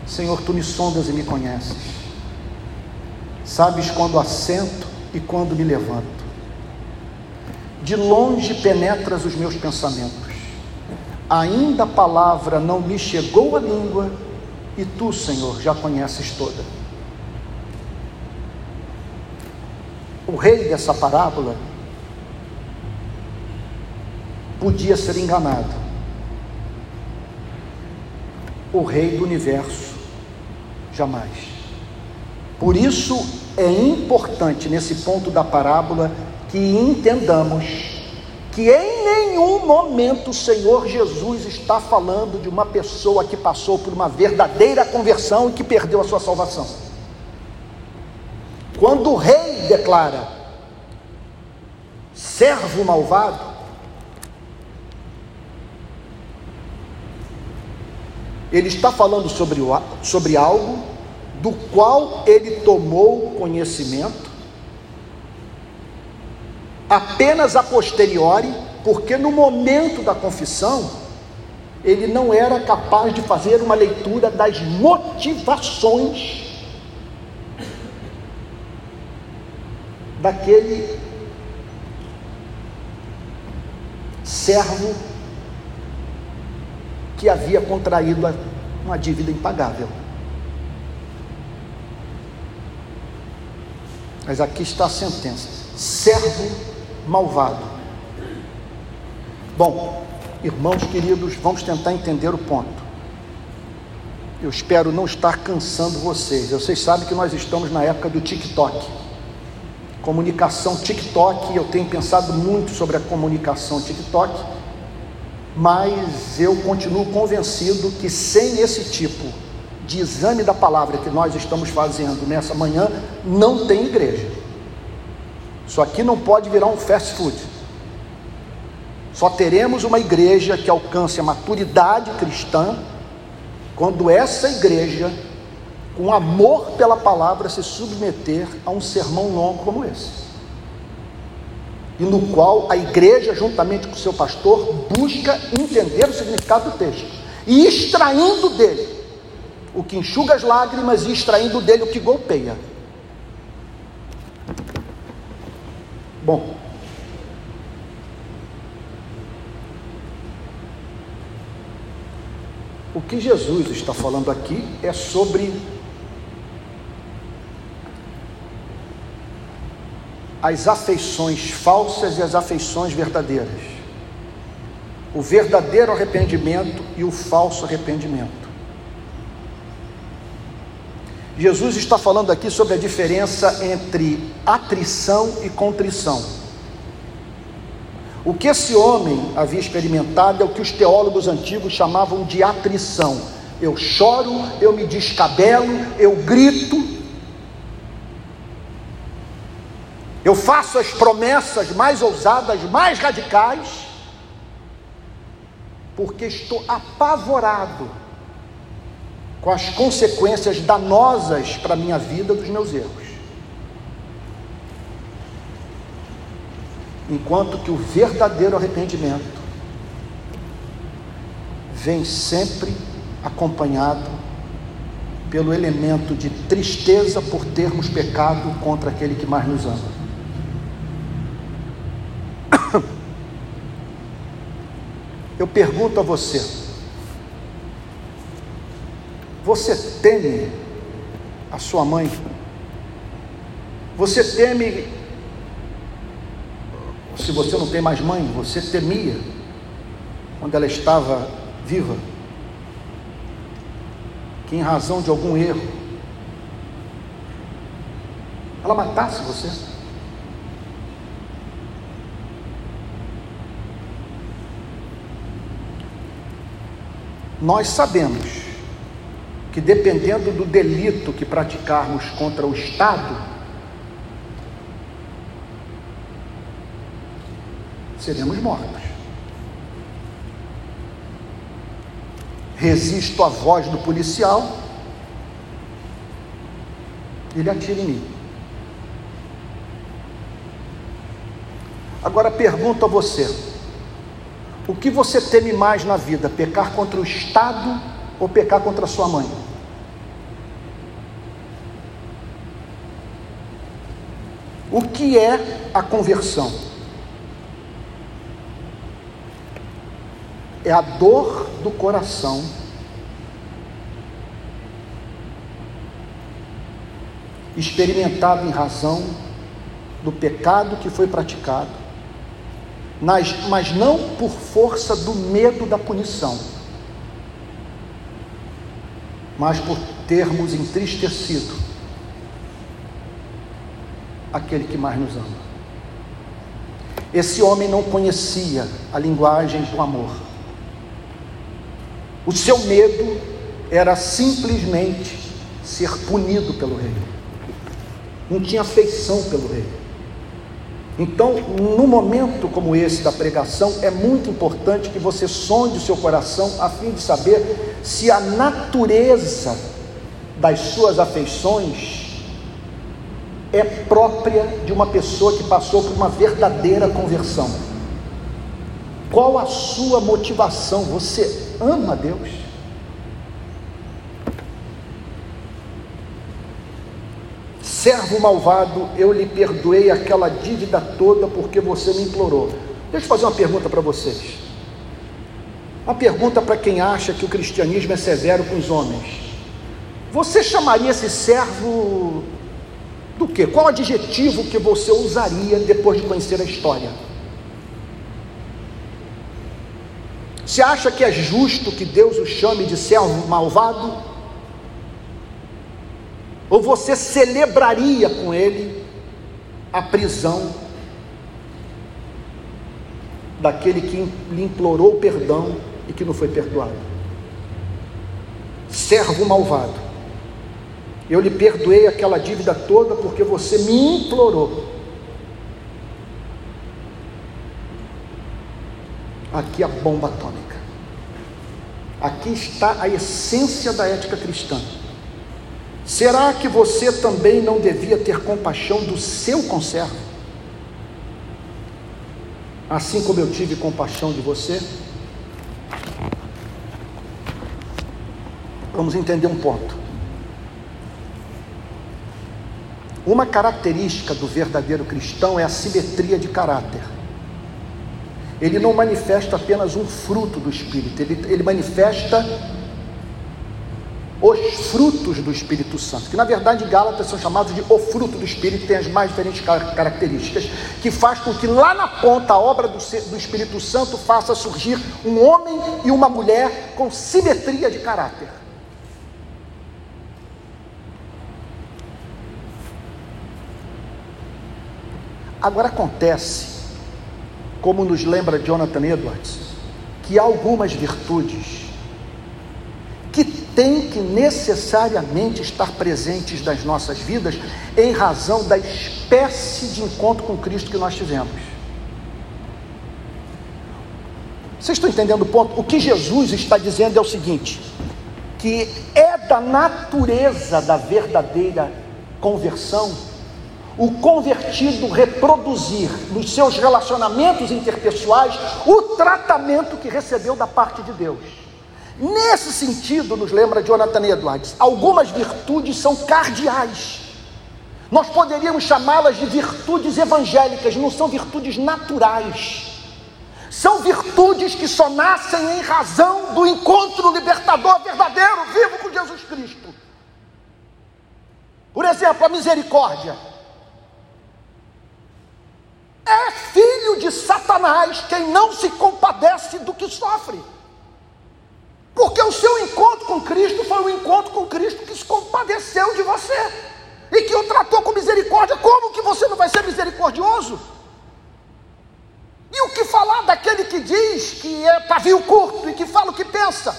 Senhor, tu me sondas e me conheces. Sabes quando assento e quando me levanto. De longe penetras os meus pensamentos. Ainda a palavra não me chegou à língua e tu, Senhor, já conheces toda. o rei dessa parábola podia ser enganado. O rei do universo, jamais. Por isso é importante nesse ponto da parábola que entendamos que em nenhum momento o Senhor Jesus está falando de uma pessoa que passou por uma verdadeira conversão e que perdeu a sua salvação. Quando o rei declara servo malvado, ele está falando sobre, sobre algo do qual ele tomou conhecimento apenas a posteriori, porque no momento da confissão ele não era capaz de fazer uma leitura das motivações daquele servo que havia contraído uma dívida impagável. Mas aqui está a sentença: servo malvado. Bom, irmãos queridos, vamos tentar entender o ponto. Eu espero não estar cansando vocês. Vocês sabem que nós estamos na época do TikTok comunicação TikTok, eu tenho pensado muito sobre a comunicação TikTok, mas eu continuo convencido que sem esse tipo de exame da palavra que nós estamos fazendo nessa manhã, não tem igreja. Isso aqui não pode virar um fast food. Só teremos uma igreja que alcance a maturidade cristã quando essa igreja, com amor pela palavra, se submeter a um sermão longo como esse. E no qual a igreja, juntamente com o seu pastor, busca entender o significado do texto e extraindo dele o que enxuga as lágrimas e extraindo dele o que golpeia. Bom, o que Jesus está falando aqui é sobre as afeições falsas e as afeições verdadeiras. O verdadeiro arrependimento e o falso arrependimento. Jesus está falando aqui sobre a diferença entre atrição e contrição. O que esse homem havia experimentado é o que os teólogos antigos chamavam de atrição. Eu choro, eu me descabelo, eu grito, eu faço as promessas mais ousadas, mais radicais, porque estou apavorado com as consequências danosas para a minha vida dos meus erros. Enquanto que o verdadeiro arrependimento vem sempre acompanhado pelo elemento de tristeza por termos pecado contra aquele que mais nos ama. <coughs> Eu pergunto a você, você teme a sua mãe? Você teme, se você não tem mais mãe, você temia quando ela estava viva, que em razão de algum erro, ela matasse você? Nós sabemos que dependendo do delito que praticarmos contra o Estado, seremos mortos. Resisto à voz do policial, ele atira em mim. Agora pergunto a você: o que você teme mais na vida, pecar contra o Estado ou pecar contra sua mãe? O que é a conversão? É a dor do coração experimentado em razão do pecado que foi praticado, mas não por força do medo da punição, mas por termos entristecido aquele que mais nos ama. Esse homem não conhecia a linguagem do amor. O seu medo era simplesmente ser punido pelo rei. Não tinha afeição pelo rei. Então, num momento como esse da pregação, é muito importante que você sonde o seu coração a fim de saber se a natureza das suas afeições é própria de uma pessoa que passou por uma verdadeira conversão. Qual a sua motivação? Você ama Deus? Servo malvado, eu lhe perdoei aquela dívida toda porque você me implorou. Deixa eu fazer uma pergunta para vocês. Uma pergunta para quem acha que o cristianismo é severo com os homens. Você chamaria esse servo do que? Qual adjetivo que você usaria depois de conhecer a história? Você acha que é justo que Deus o chame de servo malvado? Ou você celebraria com ele a prisão daquele que lhe implorou perdão e que não foi perdoado. Servo malvado, eu lhe perdoei aquela dívida toda porque você me implorou. Aqui a bomba atômica. Aqui está a essência da ética cristã. Será que você também não devia ter compaixão do seu conservo? Assim como eu tive compaixão de você? Vamos entender um ponto. Uma característica do verdadeiro cristão é a simetria de caráter. Ele não manifesta apenas um fruto do Espírito, ele, ele manifesta os frutos do Espírito Santo, que na verdade em Gálatas são chamados de o fruto do Espírito, tem as mais diferentes características, que faz com que lá na ponta a obra do, do Espírito Santo faça surgir um homem e uma mulher com simetria de caráter. Agora acontece, como nos lembra Jonathan Edwards, que há algumas virtudes que têm que necessariamente estar presentes nas nossas vidas em razão da espécie de encontro com Cristo que nós tivemos. Vocês estão entendendo o ponto? O que Jesus está dizendo é o seguinte: que é da natureza da verdadeira conversão o convertido reproduzir nos seus relacionamentos interpessoais o tratamento que recebeu da parte de Deus. Nesse sentido, nos lembra Jonathan Edwards, algumas virtudes são cardeais. Nós poderíamos chamá-las de virtudes evangélicas, não são virtudes naturais. São virtudes que só nascem em razão do encontro libertador verdadeiro, vivo com Jesus Cristo. Por exemplo, a misericórdia é filho de Satanás quem não se compadece do que sofre. Porque o seu encontro com Cristo foi um encontro com Cristo que se compadeceu de você e que o tratou com misericórdia. Como que você não vai ser misericordioso? E o que falar daquele que diz que é pavio curto e que fala o que pensa?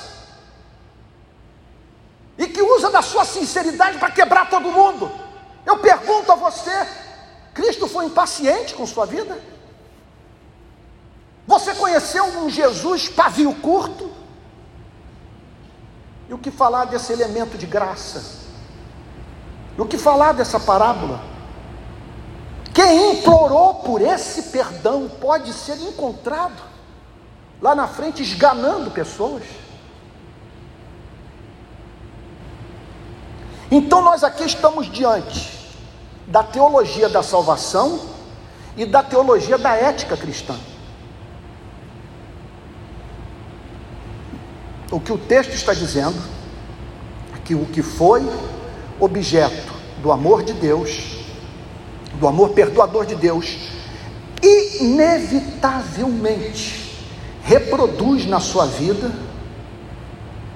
E que usa da sua sinceridade para quebrar todo mundo? Eu pergunto a você, Cristo foi impaciente com sua vida? Você conheceu um Jesus pavio curto? E o que falar desse elemento de graça? E o que falar dessa parábola? Quem implorou por esse perdão pode ser encontrado lá na frente esganando pessoas. Então nós aqui estamos diante da teologia da salvação e da teologia da ética cristã. O que o texto está dizendo é que o que foi objeto do amor de Deus, do amor perdoador de Deus, inevitavelmente reproduz na sua vida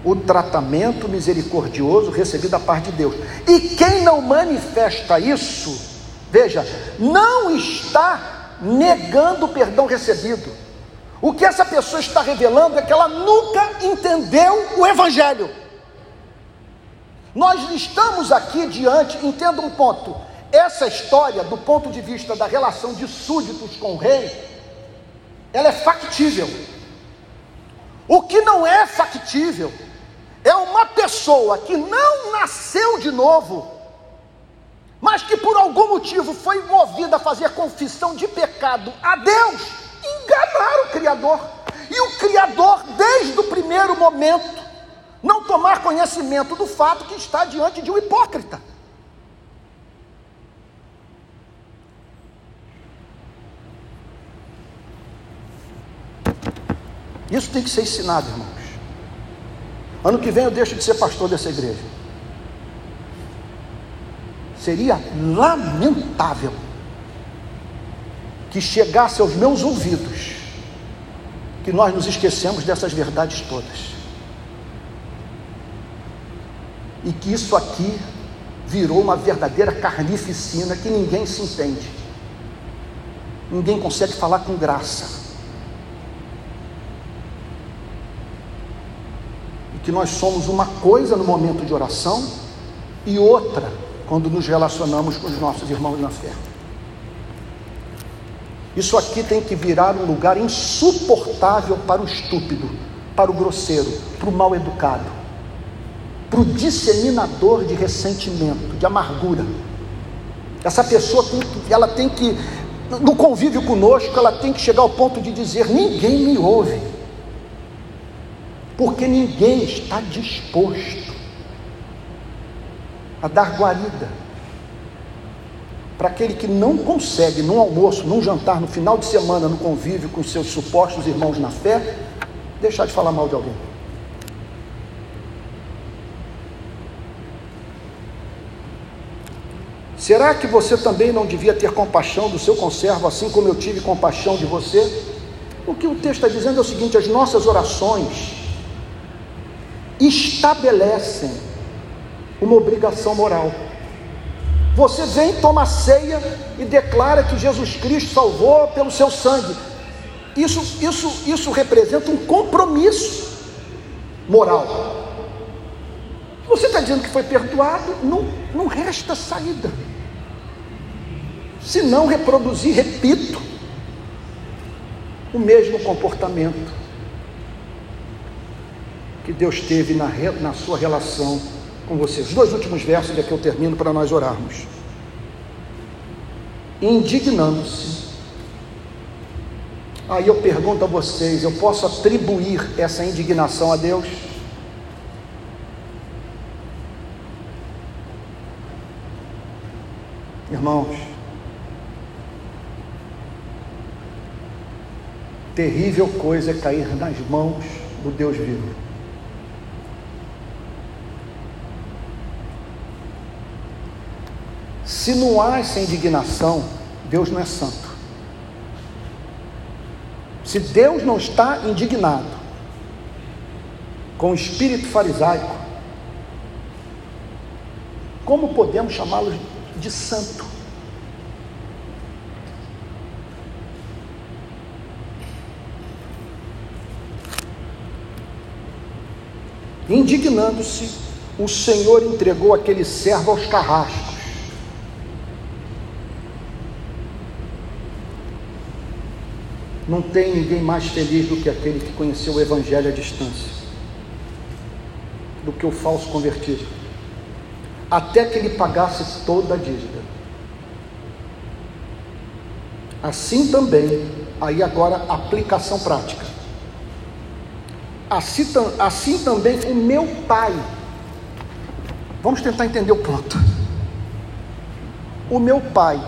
o tratamento misericordioso recebido da parte de Deus. E quem não manifesta isso, veja, não está negando o perdão recebido. O que essa pessoa está revelando é que ela nunca entendeu o Evangelho. Nós estamos aqui diante, entenda um ponto, essa história, do ponto de vista da relação de súditos com o rei, ela é factível. O que não é factível é uma pessoa que não nasceu de novo, mas que por algum motivo foi movida a fazer confissão de pecado a Deus, enganar o Criador. E o Criador, desde o primeiro momento, não tomar conhecimento do fato que está diante de um hipócrita. Isso tem que ser ensinado, irmãos. Ano que vem eu deixo de ser pastor dessa igreja. Seria lamentável que chegasse aos meus ouvidos que nós nos esquecemos dessas verdades todas. E que isso aqui virou uma verdadeira carnificina que ninguém se entende. ninguém consegue falar com graça. Que nós somos uma coisa no momento de oração e outra quando nos relacionamos com os nossos irmãos na fé. Isso aqui tem que virar um lugar insuportável para o estúpido, para o grosseiro, para o mal educado, para o disseminador de ressentimento, de amargura. Essa pessoa tem que, ela tem que, no convívio conosco, ela tem que chegar ao ponto de dizer: ninguém me ouve, porque ninguém está disposto a dar guarida para aquele que não consegue, num almoço, num jantar, no final de semana, no convívio com seus supostos irmãos na fé, deixar de falar mal de alguém. Será que você também não devia ter compaixão do seu conservo, assim como eu tive compaixão de você? O que o texto está dizendo é o seguinte: as nossas orações estabelecem uma obrigação moral. Você vem, toma ceia e declara que Jesus Cristo salvou pelo seu sangue. Isso, isso, isso representa um compromisso moral. Você está dizendo que foi perdoado, não, não resta saída. Se não reproduzir, repito, o mesmo comportamento que Deus teve na, na sua relação com vocês. Os dois últimos versos, é que eu termino para nós orarmos. Indignando-se. Aí eu pergunto a vocês: eu posso atribuir essa indignação a Deus? Irmãos, terrível coisa é cair nas mãos do Deus vivo. Se não há essa indignação, Deus não é santo. Se Deus não está indignado com o espírito farisaico, como podemos chamá-lo de santo? Indignando-se, o Senhor entregou aquele servo aos carrascos Não tem ninguém mais feliz do que aquele que conheceu o Evangelho à distância, do que o falso convertido, até que ele pagasse toda a dívida. Assim também, aí agora aplicação prática. Assim, assim também o meu pai. Vamos tentar entender o ponto. O meu pai,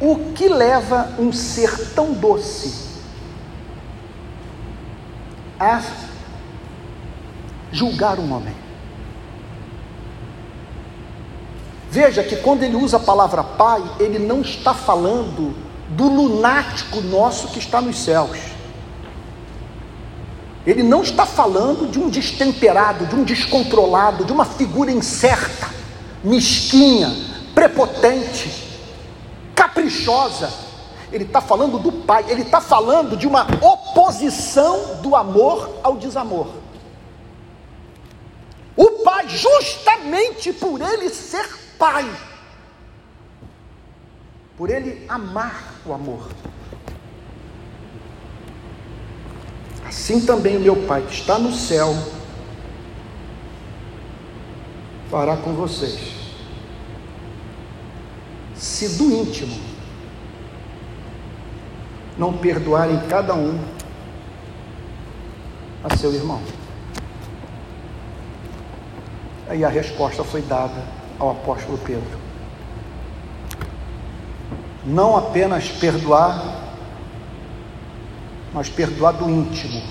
o que leva um ser tão doce a julgar um homem. Veja que quando ele usa a palavra pai, ele não está falando do lunático nosso que está nos céus. Ele não está falando de um destemperado, de um descontrolado, de uma figura incerta, mesquinha, prepotente, caprichosa ele está falando do pai, ele está falando de uma oposição do amor ao desamor. O pai, justamente por ele ser pai, por ele amar o amor. Assim também o meu pai que está no céu fará com vocês. Se do íntimo não perdoarem cada um a seu irmão. Aí a resposta foi dada ao apóstolo Pedro. Não apenas perdoar, mas perdoar do íntimo.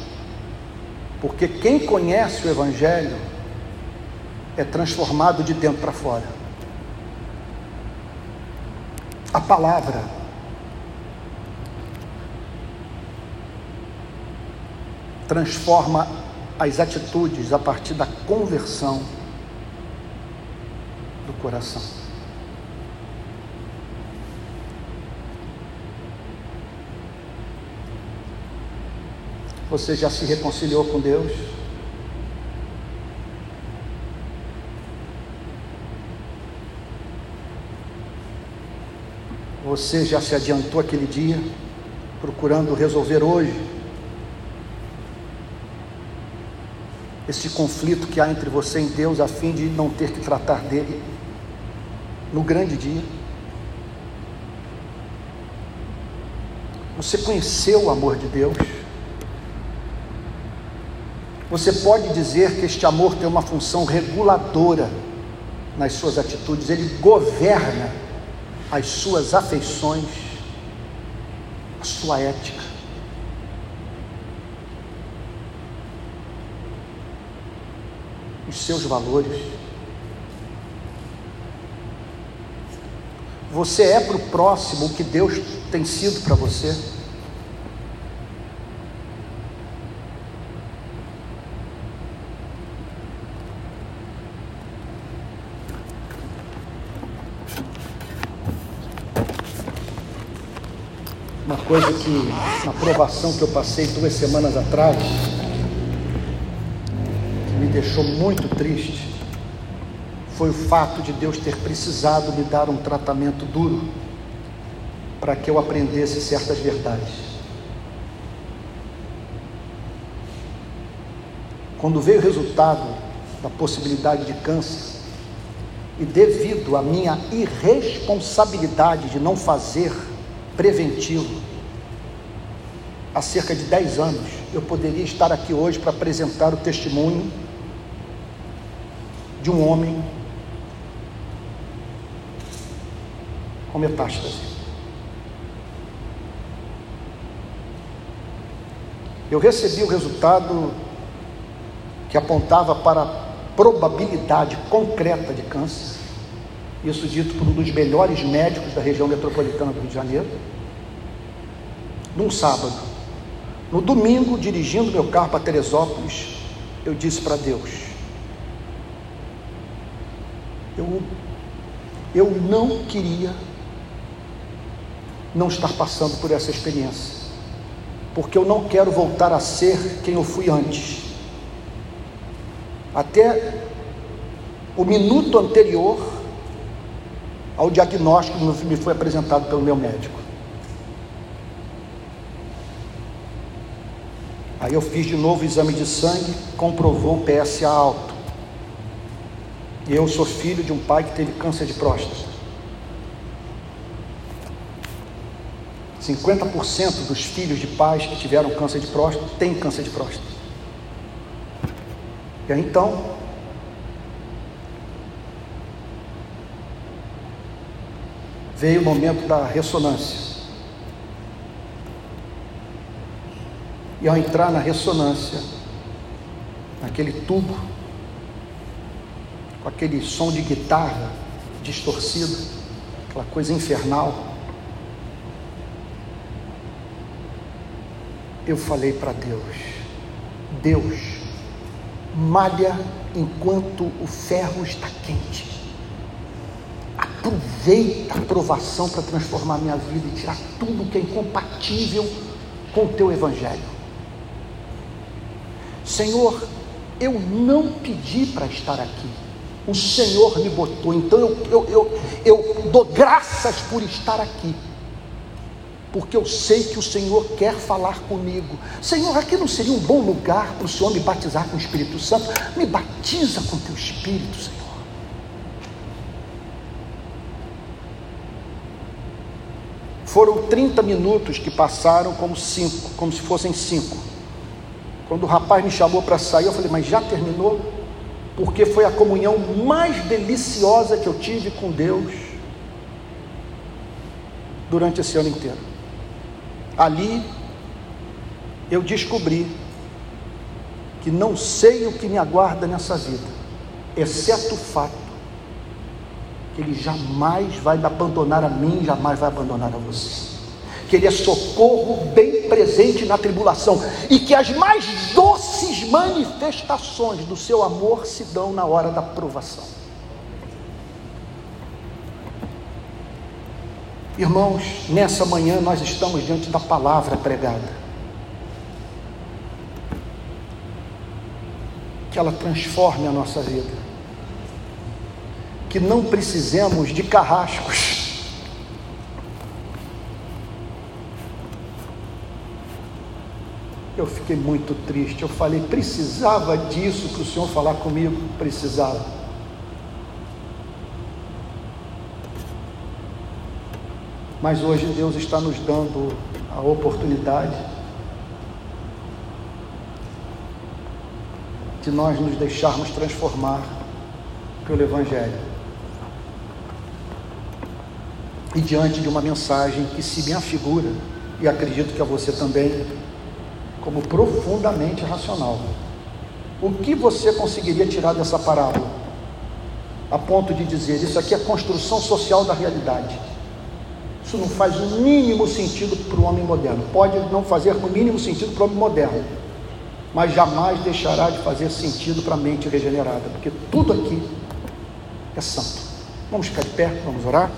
Porque quem conhece o Evangelho é transformado de dentro para fora. A palavra transforma as atitudes a partir da conversão do coração. Você já se reconciliou com Deus? Você já se adiantou aquele dia, procurando resolver hoje esse conflito que há entre você e Deus, a fim de não ter que tratar dele no grande dia? Você conheceu o amor de Deus? Você pode dizer que este amor tem uma função reguladora nas suas atitudes, ele governa as suas afeições, a sua ética. Os seus valores. Você é para o próximo o que Deus tem sido para você? Uma coisa que, na provação que eu passei duas semanas atrás, deixou muito triste, foi o fato de Deus ter precisado me dar um tratamento duro para que eu aprendesse certas verdades. Quando veio o resultado da possibilidade de câncer, e devido à minha irresponsabilidade de não fazer preventivo, há cerca de 10 anos, eu poderia estar aqui hoje para apresentar o testemunho de um homem com metástase. Eu recebi o resultado que apontava para a probabilidade concreta de câncer, isso dito por um dos melhores médicos da região metropolitana do Rio de Janeiro, num sábado. No domingo, dirigindo meu carro para Teresópolis, eu disse para Deus: eu, eu não queria não estar passando por essa experiência porque eu não quero voltar a ser quem eu fui antes. Até o minuto anterior ao diagnóstico que me foi apresentado pelo meu médico. Aí eu fiz de novo o exame de sangue, comprovou o PSA alto. Eu sou filho de um pai que teve câncer de próstata. 50% dos filhos de pais que tiveram câncer de próstata têm câncer de próstata. E aí então, veio o momento da ressonância. E ao entrar na ressonância, naquele tubo, com aquele som de guitarra distorcido, aquela coisa infernal, eu falei para Deus: Deus, malha enquanto o ferro está quente. Aproveita a provação para transformar minha vida e tirar tudo que é incompatível com o teu evangelho. Senhor, eu não pedi para estar aqui. O Senhor me botou, então eu, eu, eu, eu dou graças por estar aqui porque eu sei que o Senhor quer falar comigo. Senhor, aqui não seria um bom lugar para o Senhor me batizar com o Espírito Santo? Me batiza com teu Espírito, Senhor. Foram 30 minutos que passaram como cinco, como se fossem cinco. Quando o rapaz me chamou para sair, eu falei, mas já terminou? Porque foi a comunhão mais deliciosa que eu tive com Deus durante esse ano inteiro. Ali eu descobri que não sei o que me aguarda nessa vida, exceto o fato que Ele jamais vai me abandonar a mim, jamais vai abandonar a você. Que Ele é socorro bem presente na tribulação e que as mais doces manifestações do seu amor se dão na hora da provação. Irmãos, nessa manhã nós estamos diante da palavra pregada. que ela transforme a nossa vida. Que não precisemos de carrascos. Eu fiquei muito triste. Eu falei, precisava disso que o Senhor falar comigo? Precisava. Mas hoje Deus está nos dando a oportunidade de nós nos deixarmos transformar pelo Evangelho. E diante de uma mensagem que se me afigura, e acredito que a você também, como profundamente racional. O que você conseguiria tirar dessa parábola? A ponto de dizer, isso aqui é construção social da realidade. Isso não faz o mínimo sentido para o homem moderno. Pode não fazer o mínimo sentido para o homem moderno mas jamais deixará de fazer sentido para a mente regenerada, porque tudo aqui é santo. Vamos ficar de pé, vamos orar?